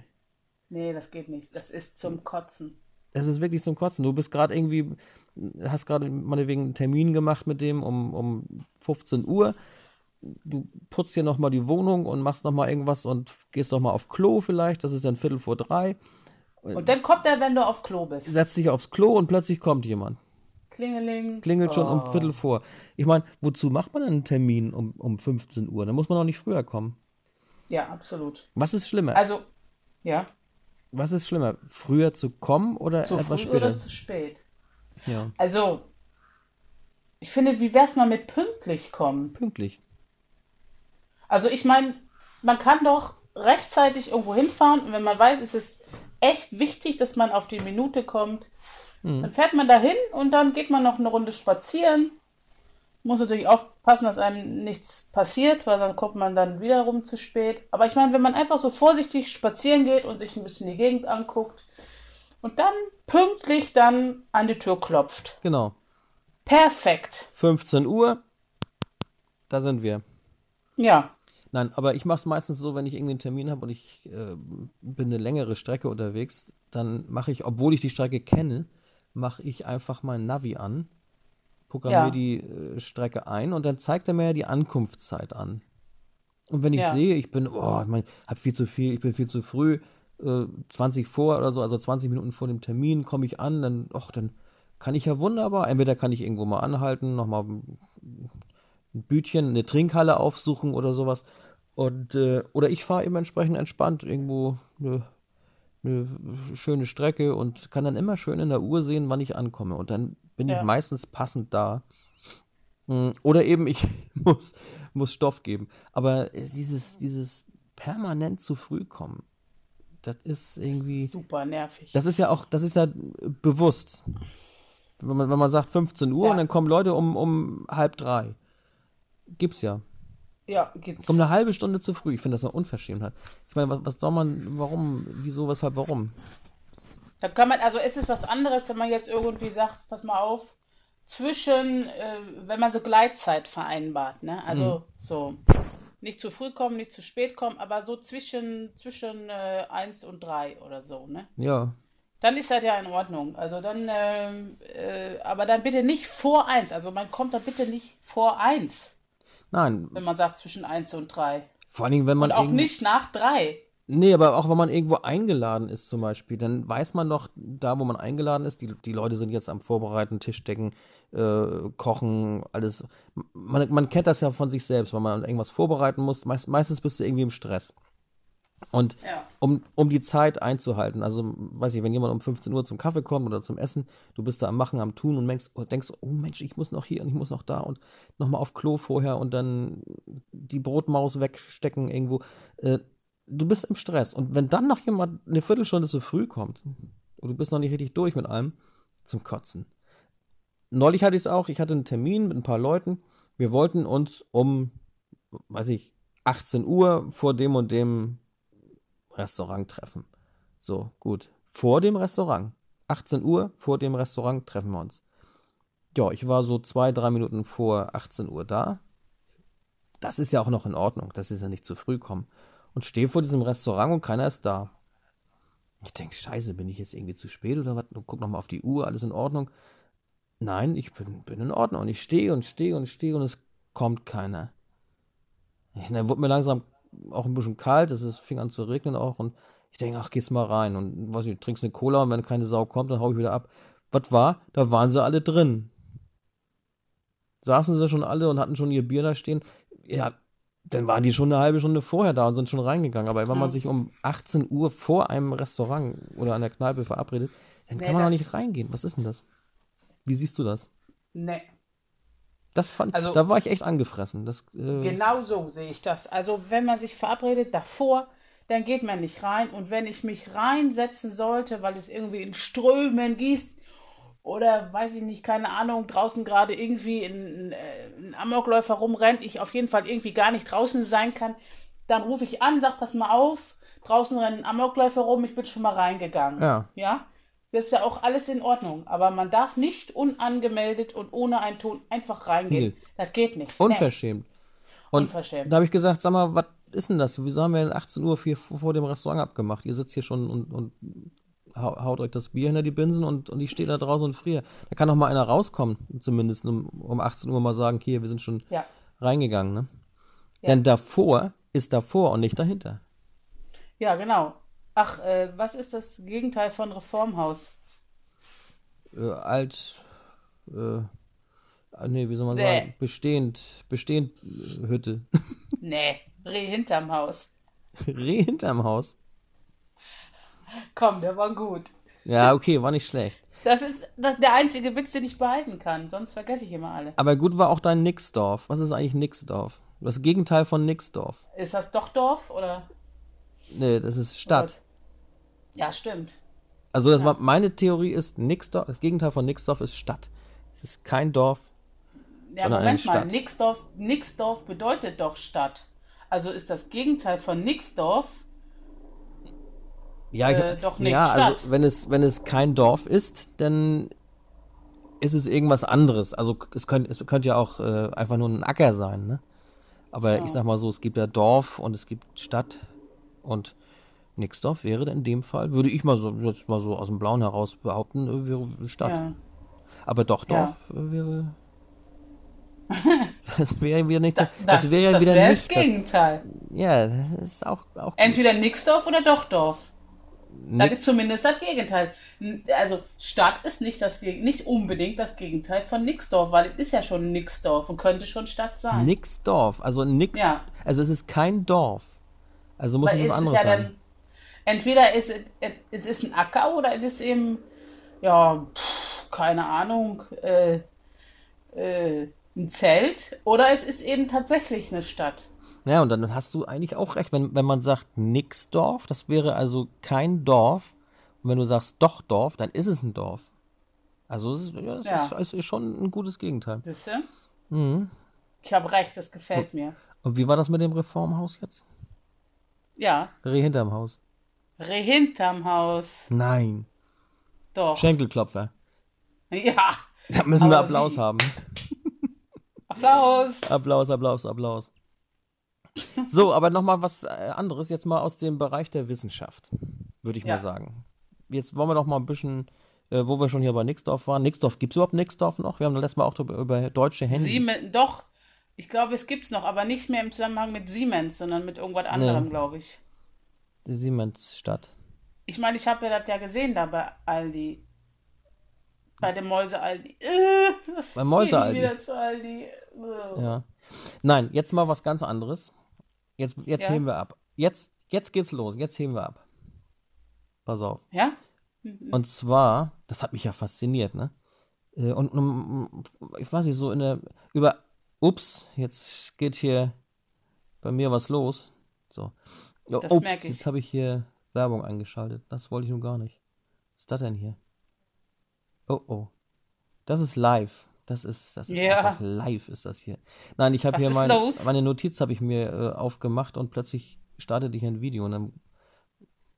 Nee, das geht nicht. Das ist zum Kotzen. Es ist wirklich zum Kotzen. Du bist gerade irgendwie, hast gerade meinetwegen einen Termin gemacht mit dem um, um 15 Uhr. Du putzt dir nochmal die Wohnung und machst nochmal irgendwas und gehst nochmal auf Klo vielleicht. Das ist dann Viertel vor drei. Und dann kommt er, wenn du auf Klo bist. Setzt dich aufs Klo und plötzlich kommt jemand. Klingeling. Klingelt schon um Oh. Viertel vor. Ich meine, wozu macht man einen Termin um, um 15 Uhr? Da muss man auch nicht früher kommen. Ja, absolut. Was ist schlimmer? Also, ja. Was ist schlimmer? Früher zu kommen oder Zu etwas früh später? oder zu spät? Ja, Also, ich finde, wie wär's mal mit pünktlich kommen? pünktlich. Also, ich meine, man kann doch rechtzeitig irgendwo hinfahren und wenn man weiß, es ist echt wichtig, dass man auf die Minute kommt, Mhm. dann fährt man dahin und dann geht man noch eine Runde spazieren. Muss natürlich aufpassen, dass einem nichts passiert, weil dann kommt man dann wiederum zu spät. Aber ich meine, wenn man einfach so vorsichtig spazieren geht und sich ein bisschen die Gegend anguckt und dann pünktlich dann an die Tür klopft. Genau. Perfekt. 15 Uhr, da sind wir. Ja, Nein, aber ich mache es meistens so, wenn ich irgendwie einen Termin habe und ich äh, bin eine längere Strecke unterwegs, dann mache ich, obwohl ich die Strecke kenne, mache ich einfach mein Navi an, programmiere Ja. die äh, Strecke ein und dann zeigt er mir ja die Ankunftszeit an. Und wenn ich Ja. sehe, ich bin, oh, ich mein, hab viel zu viel, ich bin viel zu früh, äh, 20 vor oder so, also 20 Minuten vor dem Termin komme ich an, dann, och, dann kann ich ja wunderbar, entweder kann ich irgendwo mal anhalten, nochmal ein Bütchen, eine Trinkhalle aufsuchen oder sowas. Und, äh, oder ich fahre eben entsprechend entspannt irgendwo eine, eine schöne Strecke und kann dann immer schön in der Uhr sehen, wann ich ankomme. Und dann bin ich Ja. meistens passend da. Mm, Oder eben ich muss, muss Stoff geben. Aber äh, dieses, dieses permanent zu früh kommen, das ist irgendwie. super nervig. Das ist ja auch, das ist ja bewusst. Wenn man, wenn man sagt 15 Uhr Ja. und dann kommen Leute um, um halb drei. Gibt's ja. ja, gibt's. Kommt eine halbe Stunde zu früh. Ich finde das eine Unverschämtheit. Ich meine, was, was soll man, warum, wieso, weshalb, warum? Da kann man, also ist es was anderes, wenn man jetzt irgendwie sagt, pass mal auf, zwischen, äh, wenn man so Gleitzeit vereinbart, ne? Also so nicht zu früh kommen, nicht zu spät kommen, aber so zwischen, zwischen äh, 1 und 3 oder so, ne? Ja. Dann ist das ja in Ordnung. Also dann, ähm, äh, aber dann bitte nicht vor 1. Also man kommt da bitte nicht vor 1, Nein, wenn man sagt zwischen 1 und 3. vor allen Dingen, wenn man Und auch nicht nach 3. Nee, aber auch wenn man irgendwo eingeladen ist zum Beispiel, dann weiß man doch, da wo man eingeladen ist, die, die Leute sind jetzt am Vorbereiten, Tischdecken, äh, Kochen, alles. Man, man kennt das ja von sich selbst, wenn man irgendwas vorbereiten muss. Meist, meistens bist du irgendwie im Stress. Und Ja. um, um die Zeit einzuhalten, also weiß ich, wenn jemand um 15 Uhr zum Kaffee kommt oder zum Essen, du bist da am Machen, am Tun und denkst, oh, denkst, oh Mensch, ich muss noch hier und ich muss noch da und nochmal auf Klo vorher und dann die Brotmaus wegstecken irgendwo. Äh, du bist im Stress. Und wenn dann noch jemand eine Viertelstunde zu früh kommt und du bist noch nicht richtig durch mit allem, zum Kotzen. Neulich hatte ich es auch, ich hatte einen Termin mit ein paar Leuten. Wir wollten uns um, weiß ich, 18 Uhr vor dem und dem Restaurant treffen. So, gut. Vor dem Restaurant. 18 Uhr vor dem Restaurant treffen wir uns. Ja, ich war so zwei, drei Minuten vor 18 Uhr da. Das ist ja auch noch in Ordnung. Das ist ja nicht zu früh kommen. Und stehe vor diesem Restaurant und keiner ist da. Ich denke, scheiße, bin ich jetzt irgendwie zu spät oder was? Guck nochmal auf die Uhr, alles in Ordnung. Nein, ich bin, bin in Ordnung. Und ich stehe und stehe und stehe und es kommt keiner. Ich, dann wurde mir langsam auch ein bisschen kalt, es ist- fing an zu regnen auch und ich denke, ach, gehst mal rein und weiß ich, trinkst eine Cola und wenn keine Sau kommt, dann hau ich wieder ab. Was war? Da waren sie alle drin. Saßen sie schon alle und hatten schon ihr Bier da stehen. Ja, dann waren die schon eine halbe Stunde vorher da und sind schon reingegangen. Aber wenn man sich um 18 Uhr vor einem Restaurant oder an der Kneipe verabredet, dann Nee, kann man doch das- nicht reingehen. Was ist denn das? Wie siehst du das? Nee. Das fand, Also- da war ich echt angefressen. Das, äh, Genau so sehe ich das. Also wenn man sich verabredet davor, dann geht man nicht rein. Und wenn ich mich reinsetzen sollte, weil es irgendwie in Strömen gießt, oder weiß ich nicht, keine Ahnung, draußen gerade irgendwie ein, ein Amokläufer rumrennt, ich auf jeden Fall irgendwie gar nicht draußen sein kann, dann rufe ich an, sag, pass mal auf, draußen rennen Amokläufer rum, ich bin schon mal reingegangen. Ja. Ja? Das ist ja auch alles in Ordnung. Aber man darf nicht unangemeldet und ohne einen Ton einfach reingehen. Nee. Das geht nicht. Unverschämt. Und Unverschämt. da habe ich gesagt, sag mal, was ist denn das? Wieso haben wir denn 18 Uhr hier vor dem Restaurant abgemacht? Ihr sitzt hier schon und, und hau- haut euch das Bier hinter die Binsen und, und ich stehe da draußen und friere. Da kann doch mal einer rauskommen, zumindest um, um 18 Uhr mal sagen, hier, wir sind schon Ja. reingegangen. Ne? Ja. Denn davor ist davor und nicht dahinter. Ja, genau. Ach, äh, was ist das Gegenteil von Reformhaus? Äh, alt, äh, nee, wie soll man Bäh. sagen, bestehend, bestehend äh, Hütte. Nee, Reh hinterm Haus. Reh hinterm Haus. Komm, der war gut. Ja, okay, war nicht schlecht. Das ist das, der einzige Witz, den ich behalten kann. Sonst vergesse ich immer alle. Aber gut war auch dein Nixdorf. Was ist eigentlich Nixdorf? Das Gegenteil von Nixdorf. Ist das doch Dorf oder? Nee, das ist Stadt. Ja, stimmt. Also das war meine Theorie ist Nixdorf, das Gegenteil von Nixdorf ist Stadt. Es ist kein Dorf. Ja, Sondern eine Moment mal. Stadt. Nixdorf, Nixdorf bedeutet doch Stadt. Also ist das Gegenteil von Nixdorf. Ja, Äh, ich, doch nicht ja also Stadt. wenn es wenn es kein Dorf ist, dann ist es irgendwas anderes. Also es könnte es könnte ja auch äh, einfach nur ein Acker sein, ne? Aber ich sag mal so, es gibt ja Dorf und es gibt Stadt und Nixdorf wäre in dem Fall, würde ich mal so jetzt mal so aus dem Blauen heraus behaupten, äh, wäre Stadt. Ja. Aber Dochdorf äh, wäre. das wäre wieder nicht. Das, Das, wäre ja das wieder wäre nicht. das Gegenteil. Das, ja, das ist auch. auch. Entweder Nixdorf oder Dochdorf. Das ist zumindest das Gegenteil. Also Stadt ist nicht, das, nicht unbedingt das Gegenteil von Nixdorf, weil es ist ja schon Nixdorf und könnte schon Stadt sein. Nixdorf. Also nix. Ja. Also es ist kein Dorf. Also muss Weil es was anderes ja sein. Entweder ist es, ist ein Acker oder es ist eben, ja, pff, keine Ahnung, äh, äh, ein Zelt oder es ist eben tatsächlich eine Stadt. Ja, und dann hast du eigentlich auch recht, wenn, wenn man sagt Nixdorf, das wäre also kein Dorf. Und wenn du sagst doch Dorf, dann ist es ein Dorf. Also es ist, ja, es Ja. Ist, es ist schon ein gutes Gegenteil. Siehst du? Ich habe recht, das gefällt mir. Und wie war das mit dem Reformhaus jetzt? Ja, Reh hinterm Haus. Reh hinterm Haus. Nein. Doch. Schenkelklopfer. Ja. Da müssen wir Applaus wie? haben. Applaus. Applaus, Applaus, Applaus. So, aber nochmal was äh, anderes, jetzt mal aus dem Bereich der Wissenschaft, würde ich Ja. mal sagen. Jetzt wollen wir noch mal ein bisschen, äh, wo wir schon hier bei Nixdorf waren. Nixdorf, gibt es überhaupt Nixdorf noch? Wir haben das letzte Mal auch drüber, über deutsche Handys. Siemens, doch. Ich glaube, es gibt's noch, aber nicht mehr im Zusammenhang mit Siemens, sondern mit irgendwas anderem, Nee. glaube ich. Die Siemensstadt. Ich meine, ich habe ja das ja gesehen da bei Aldi. Bei dem Mäuse-Aldi. Äh, Beim Mäuse-Aldi? Aldi. Äh. Ja. Nein, jetzt mal was ganz anderes. Jetzt, jetzt Ja. heben wir ab. Jetzt, jetzt geht's los. Jetzt heben wir ab. Pass auf. Ja? Und zwar, das hat mich ja fasziniert, ne? Äh, Und um, ich weiß nicht, so in der, über, ups, jetzt geht hier bei mir was los. So. Oh, Das ups, ich. jetzt habe ich hier Werbung eingeschaltet. Das wollte ich nun gar nicht. Was ist das denn hier? Oh, oh. Das ist live. Das ist, das ist Ja. einfach live, ist das hier. Nein, ich habe hier mein, meine Notiz habe ich mir äh, aufgemacht und plötzlich startete hier ein Video und dann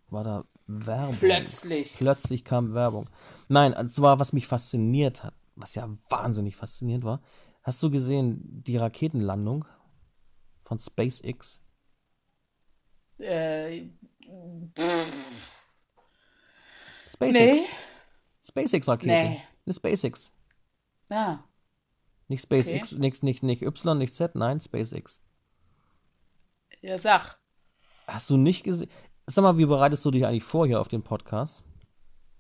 war da Werbung. Plötzlich. Plötzlich kam Werbung. Nein, und zwar, was mich fasziniert hat, was ja wahnsinnig faszinierend war. Hast du gesehen, die Raketenlandung von SpaceX? Äh, SpaceX. nee. SpaceX-Rakete. Nee. Eine SpaceX. Ja. Nicht SpaceX, nicht, nicht, nicht Y, nicht Z, nein, SpaceX. Ja, sag. Hast du nicht gesehen? Sag mal, wie bereitest du dich eigentlich vor hier auf den Podcast?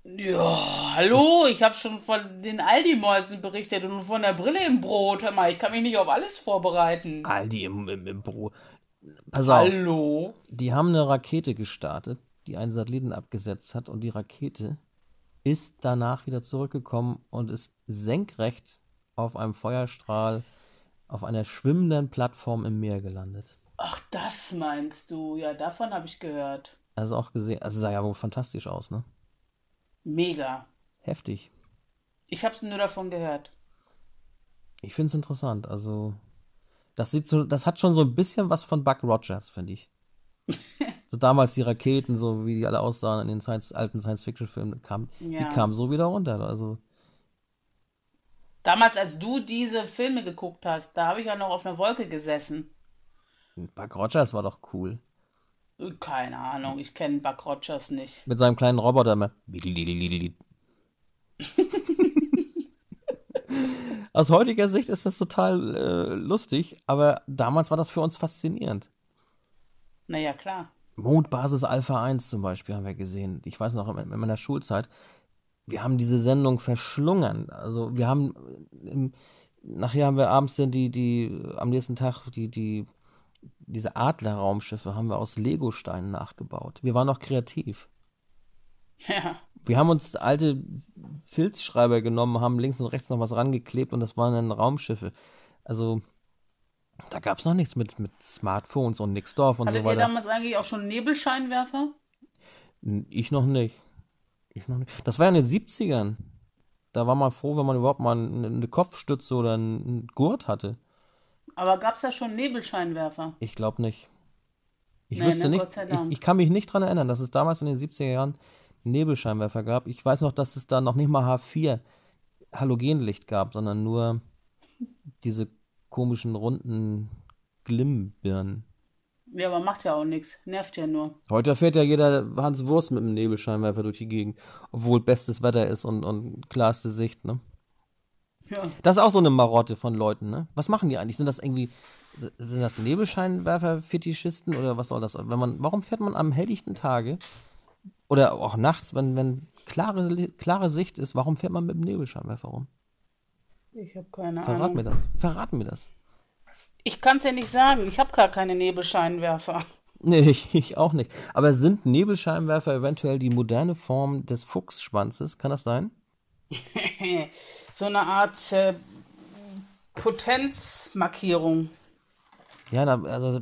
Ja, hallo, ich habe schon von den Aldi-Mäusen berichtet und von der Brille im Brot. Hör mal, ich kann mich nicht auf alles vorbereiten. Aldi im, im, im Büro. Pass auf. Hallo. Die haben eine Rakete gestartet, die einen Satelliten abgesetzt hat und die Rakete ist danach wieder zurückgekommen und ist senkrecht auf einem Feuerstrahl auf einer schwimmenden Plattform im Meer gelandet. Ach, das meinst du? Ja, davon habe ich gehört. Also auch gesehen, also sah ja wohl fantastisch aus, ne? Mega. Heftig. Ich habe nur davon gehört. Ich finde es interessant. Also, das sieht so, das hat schon so ein bisschen was von Buck Rogers, finde ich. so damals die Raketen, so wie die alle aussahen in den Science, alten Science-Fiction-Filmen, kam, Ja. die kamen so wieder runter. Also, Damals, als du diese Filme geguckt hast, da habe ich ja noch auf einer Wolke gesessen. Buck Rogers war doch cool. Keine Ahnung, ich kenne Buck Rogers nicht. Mit seinem kleinen Roboter immer. Aus heutiger Sicht ist das total äh, lustig, aber damals war das für uns faszinierend. Naja, klar. Mondbasis Alpha 1 zum Beispiel haben wir gesehen. Ich weiß noch, in, in meiner Schulzeit, wir haben diese Sendung verschlungen. Also wir haben, im, nachher haben wir abends dann die, die, am nächsten Tag die, die, diese Adler-Raumschiffe haben wir aus Legosteinen nachgebaut. Wir waren noch kreativ. Ja. Wir haben uns alte Filzschreiber genommen, haben links und rechts noch was rangeklebt und das waren dann Raumschiffe. Also, da gab es noch nichts mit, mit Smartphones und Nixdorf und Hattet so ihr weiter. damals eigentlich auch schon Nebelscheinwerfer? Ich noch nicht. Ich noch nicht. Das war ja in den 70ern. Da war man froh, wenn man überhaupt mal eine, Kopfstütze oder einen Gurt hatte. Aber gab es ja schon Nebelscheinwerfer? Ich glaube nicht. Ich Nee, wüsste ne, nicht, ich, ich kann mich nicht dran erinnern, dass es damals in den 70er Jahren Nebelscheinwerfer gab. Ich weiß noch, dass es da noch nicht mal H4 Halogenlicht gab, sondern nur diese komischen runden Glimmbirnen. Ja, aber macht ja auch nichts. Nervt ja nur. Heute fährt ja jeder Hans Wurst mit einem Nebelscheinwerfer durch die Gegend, obwohl bestes Wetter ist und, und klarste Sicht, ne? Ja. Das ist auch so eine Marotte von Leuten, ne? Was machen die eigentlich? Sind das irgendwie, sind das Nebelscheinwerfer-Fetischisten oder was soll das? Wenn man, warum fährt man am helllichten Tage oder auch nachts, wenn, wenn klare, klare Sicht ist, warum fährt man mit dem Nebelscheinwerfer rum? Ich habe keine Verrat Ahnung. mir das. Verrat mir das. Ich kann es ja nicht sagen. Ich habe gar keine Nebelscheinwerfer. Nee, ich, ich auch nicht. Aber sind Nebelscheinwerfer eventuell die moderne Form des Fuchsschwanzes? Kann das sein? so eine Art äh, Potenzmarkierung. Ja, also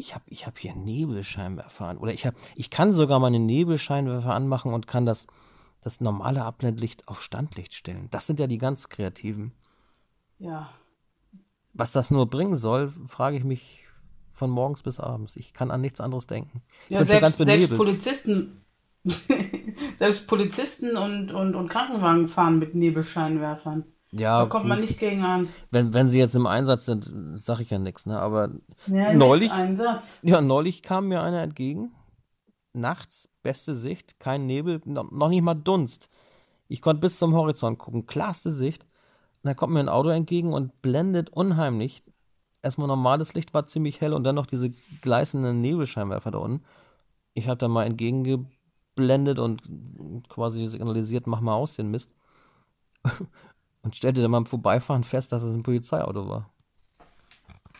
ich habe ich hab hier Nebelscheinwerfer an. Oder ich, hab, ich kann sogar meine Nebelscheinwerfer anmachen und kann das, das normale Abblendlicht auf Standlicht stellen. Das sind ja die ganz Kreativen. Ja. Was das nur bringen soll, frage ich mich von morgens bis abends. Ich kann an nichts anderes denken. Ja, selbst, selbst. Polizisten, selbst Polizisten und, und, und Krankenwagen fahren mit Nebelscheinwerfern. Ja, Da kommt man nicht gegen an. wenn, wenn sie jetzt im Einsatz sind, sage ich ja nichts. Ne? Aber Ja, Neulich-. Ja, neulich kam mir einer entgegen. Nachts, beste Sicht, kein Nebel, no- noch nicht mal Dunst. Ich konnte bis zum Horizont gucken, klarste Sicht. Und dann kommt mir ein Auto entgegen und blendet unheimlich. Erstmal normales Licht war ziemlich hell und dann noch diese gleißenden Nebelscheinwerfer da unten. Ich habe da mal entgegengeblendet und quasi signalisiert, mach mal aus den Mist. Und stellte dann beim Vorbeifahren fest, dass es ein Polizeiauto war.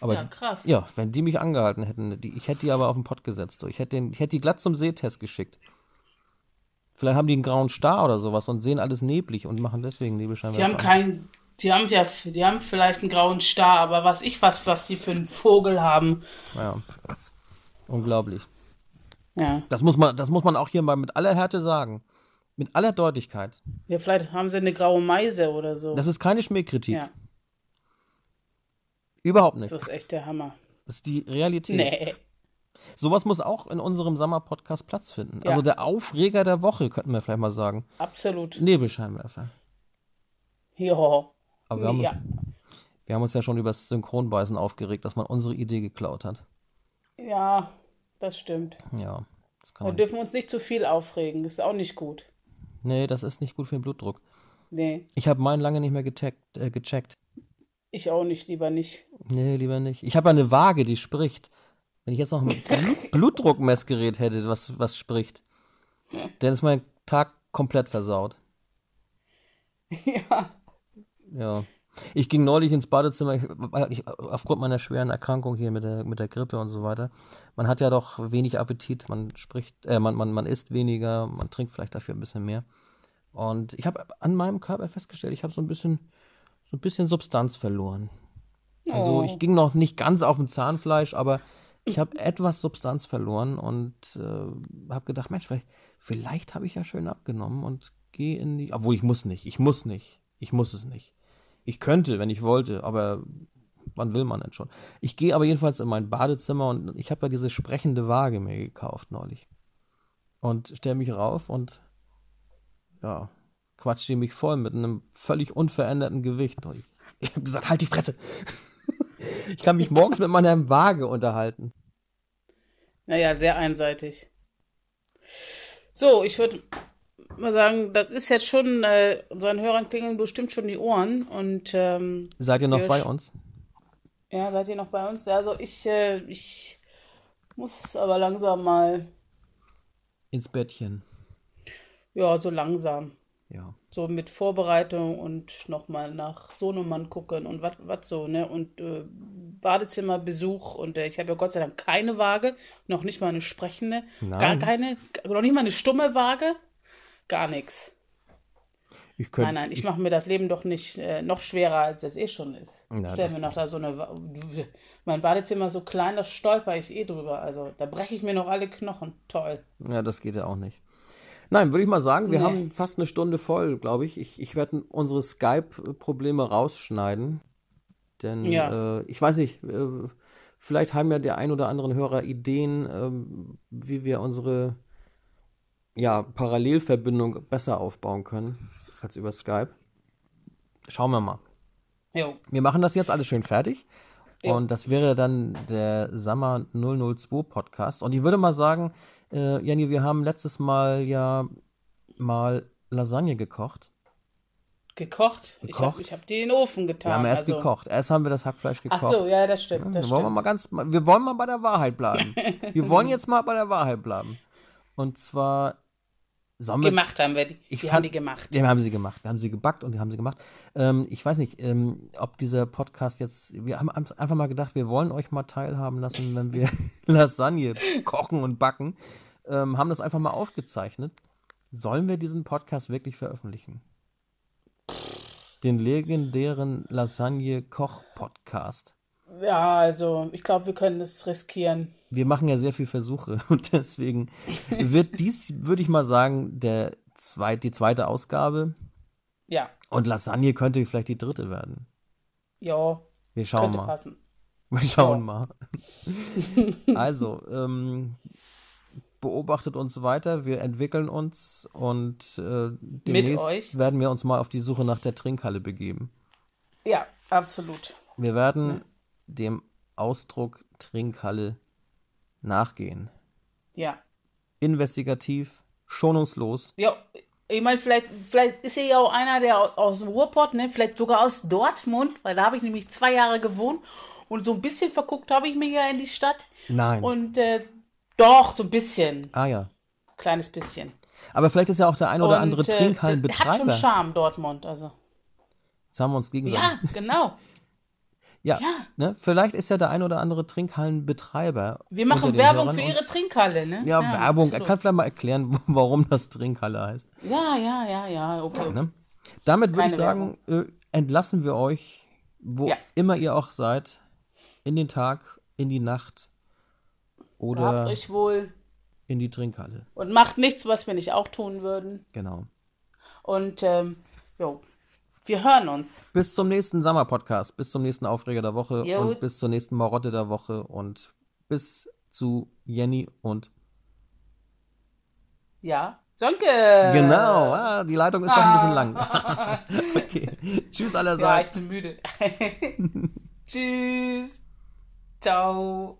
Aber Ja, krass. ja, wenn die mich angehalten hätten, die, ich hätte die aber auf den Pott gesetzt. Ich hätte, den, ich hätte die glatt zum Sehtest geschickt. Vielleicht haben die einen grauen Star oder sowas und sehen alles neblig und machen deswegen Die Nebelscheinwerfer. haben an. keinen, die haben ja, die haben vielleicht einen grauen Star, aber was ich was, was die für einen Vogel haben. Ja. Unglaublich. Ja. Das muss man, das muss man auch hier mal mit aller Härte sagen. Mit aller Deutlichkeit. ja, vielleicht haben sie eine graue Meise oder so. Das ist keine Schmähkritik. ja, Überhaupt nicht. das ist echt der Hammer. Das ist die Realität. Nee. Sowas muss auch in unserem Sommer-Podcast Platz finden. Ja. Also der Aufreger der Woche, könnten wir vielleicht mal sagen. Absolut. Nebelscheinwerfer. Ja. Aber wir haben, ja. wir haben uns ja schon über das Synchronbeißen aufgeregt, dass man unsere Idee geklaut hat. Ja, das stimmt. Ja, das kann Wir man. dürfen uns nicht zu viel aufregen. Ist auch nicht gut. Nee, das ist nicht gut für den Blutdruck. Nee, Ich habe meinen lange nicht mehr getaggt, äh, gecheckt. ich auch nicht, lieber nicht. Nee, lieber nicht. Ich habe eine Waage, die spricht. Wenn ich jetzt noch ein Blut Blutdruckmessgerät hätte, was, was spricht, dann ist mein Tag komplett versaut. ja. Ja. Ich ging neulich ins Badezimmer, ich, ich, aufgrund meiner schweren Erkrankung hier mit der, mit der Grippe und so weiter. Man hat ja doch wenig Appetit, man spricht, äh, man, man, man isst weniger, man trinkt vielleicht dafür ein bisschen mehr. Und ich habe an meinem Körper festgestellt, ich habe so ein bisschen, so ein bisschen Substanz verloren. Also Oh. ich ging noch nicht ganz auf dem Zahnfleisch, aber ich habe etwas Substanz verloren und äh, habe gedacht, Mensch, vielleicht, vielleicht habe ich ja schön abgenommen und gehe in die. Obwohl ich muss nicht, ich muss nicht, ich muss es nicht. Ich könnte, wenn ich wollte, aber wann will man denn schon? Ich gehe aber jedenfalls in mein Badezimmer und ich habe ja diese sprechende Waage mir gekauft neulich. Und stelle mich rauf und ja, quatscht die mich voll mit einem völlig unveränderten Gewicht. Ich, ich habe gesagt, halt die Fresse. ich kann mich morgens mit meiner Waage unterhalten. Naja, sehr einseitig. So, ich würde mal sagen, das ist jetzt schon, äh, unseren Hörern klingeln bestimmt schon die Ohren. Und ähm, Seid ihr noch bei uns? ja, seid ihr noch bei uns? Ja, Also ich, äh, ich muss aber langsam mal, Ins Bettchen. ja, so langsam. Ja. So mit Vorbereitung und nochmal nach Sohnemann gucken und was so, ne? Und äh, Badezimmerbesuch und äh, ich habe ja Gott sei Dank keine Waage, noch nicht mal eine sprechende, gar Nein. keine, noch nicht mal eine stumme Waage, gar nichts. Ich könnte. Nein, nein, ich mache mir das Leben doch nicht äh, noch schwerer, als es eh schon ist. Ja, Stell mir noch da so eine. Mein Badezimmer ist so klein, da stolper ich eh drüber. Also da breche ich mir noch alle Knochen. Toll. Ja, das geht ja auch nicht. Nein, würde ich mal sagen, wir Nee. haben fast eine Stunde voll, glaube ich. Ich, ich werde unsere Skype-Probleme rausschneiden. Denn Ja. äh, ich weiß nicht, äh, vielleicht haben ja der ein oder anderen Hörer Ideen, ähm, wie wir unsere ja, Parallelverbindung besser aufbauen können als über Skype. Schauen wir mal. Jo. Wir machen das jetzt alles schön fertig. Ja. Und das wäre dann der Summer 002 Podcast. Und ich würde mal sagen, äh, Jenny, wir haben letztes Mal ja mal Lasagne gekocht. Gekocht? Ich habe Gekocht? ich hab die in den Ofen getan. Wir haben erst also. gekocht. Erst haben wir das Hackfleisch Ach gekocht. so, ja, das stimmt. Das wir wollen wir stimmt. mal ganz, wir wollen mal bei der Wahrheit bleiben. wir wollen jetzt mal bei der Wahrheit bleiben. Und zwar, wir, Gemacht haben wir die. Ich die fand- haben die gemacht. Wir haben sie gemacht. Wir haben sie gebackt und wir haben sie gemacht. Ähm, ich weiß nicht, ähm, ob dieser Podcast jetzt. Wir haben einfach mal gedacht, wir wollen euch mal teilhaben lassen, wenn wir Lasagne kochen und backen. Ähm, haben das einfach mal aufgezeichnet. Sollen wir diesen Podcast wirklich veröffentlichen? Den legendären Lasagne-Koch-Podcast. Ja, also ich glaube, wir können das riskieren. Wir machen ja sehr viel Versuche und deswegen wird dies, würde ich mal sagen, der zweit, die zweite Ausgabe. Ja, Und Lasagne könnte vielleicht die dritte werden. ja, Wir schauen mal. passen. Wir schauen mal. Also, ähm, beobachtet uns weiter, wir entwickeln uns und äh, demnächst werden wir uns mal auf die Suche nach der Trinkhalle begeben. Ja, absolut. Wir werden dem Ausdruck Trinkhalle nachgehen. Ja. Investigativ, schonungslos. Ja, ich meine, vielleicht, vielleicht ist hier ja auch einer, der au- aus dem Ruhrpott, ne? vielleicht sogar aus Dortmund, weil da habe ich nämlich zwei Jahre gewohnt und so ein bisschen verguckt habe ich mich ja in die Stadt. Nein. Und äh, doch, so ein bisschen, ah ja. kleines bisschen. Aber vielleicht ist ja auch der ein oder und, andere äh, Hat schon Trinkhallenbetreiber. Charme, Dortmund, also. Jetzt haben wir uns gegenseitig. Ja, genau. Ja, Ja. Ne? Vielleicht ist ja der ein oder andere Trinkhallenbetreiber. Wir machen Werbung für ihre Trinkhalle, ne? Ja, Werbung. Er kann vielleicht mal erklären, warum das Trinkhalle heißt. Ja, ja, ja, ja, okay. okay. Ne? Damit würde ich sagen, äh, entlassen wir euch, wo Ja. immer ihr auch seid, in den Tag, in die Nacht Habt oder euch wohl in die Trinkhalle. und macht nichts, was wir nicht auch tun würden. Genau. Und ähm, jo, wir hören uns. Bis zum nächsten Sommer-Podcast, bis zum nächsten Aufreger der Woche Jo. und bis zur nächsten Marotte der Woche und bis zu Jenny und Ja. Sonke! Genau, ah, die Leitung ist doch ein bisschen lang. okay. Tschüss Ja, ich allerseits. bin müde. Tschüss. Ciao.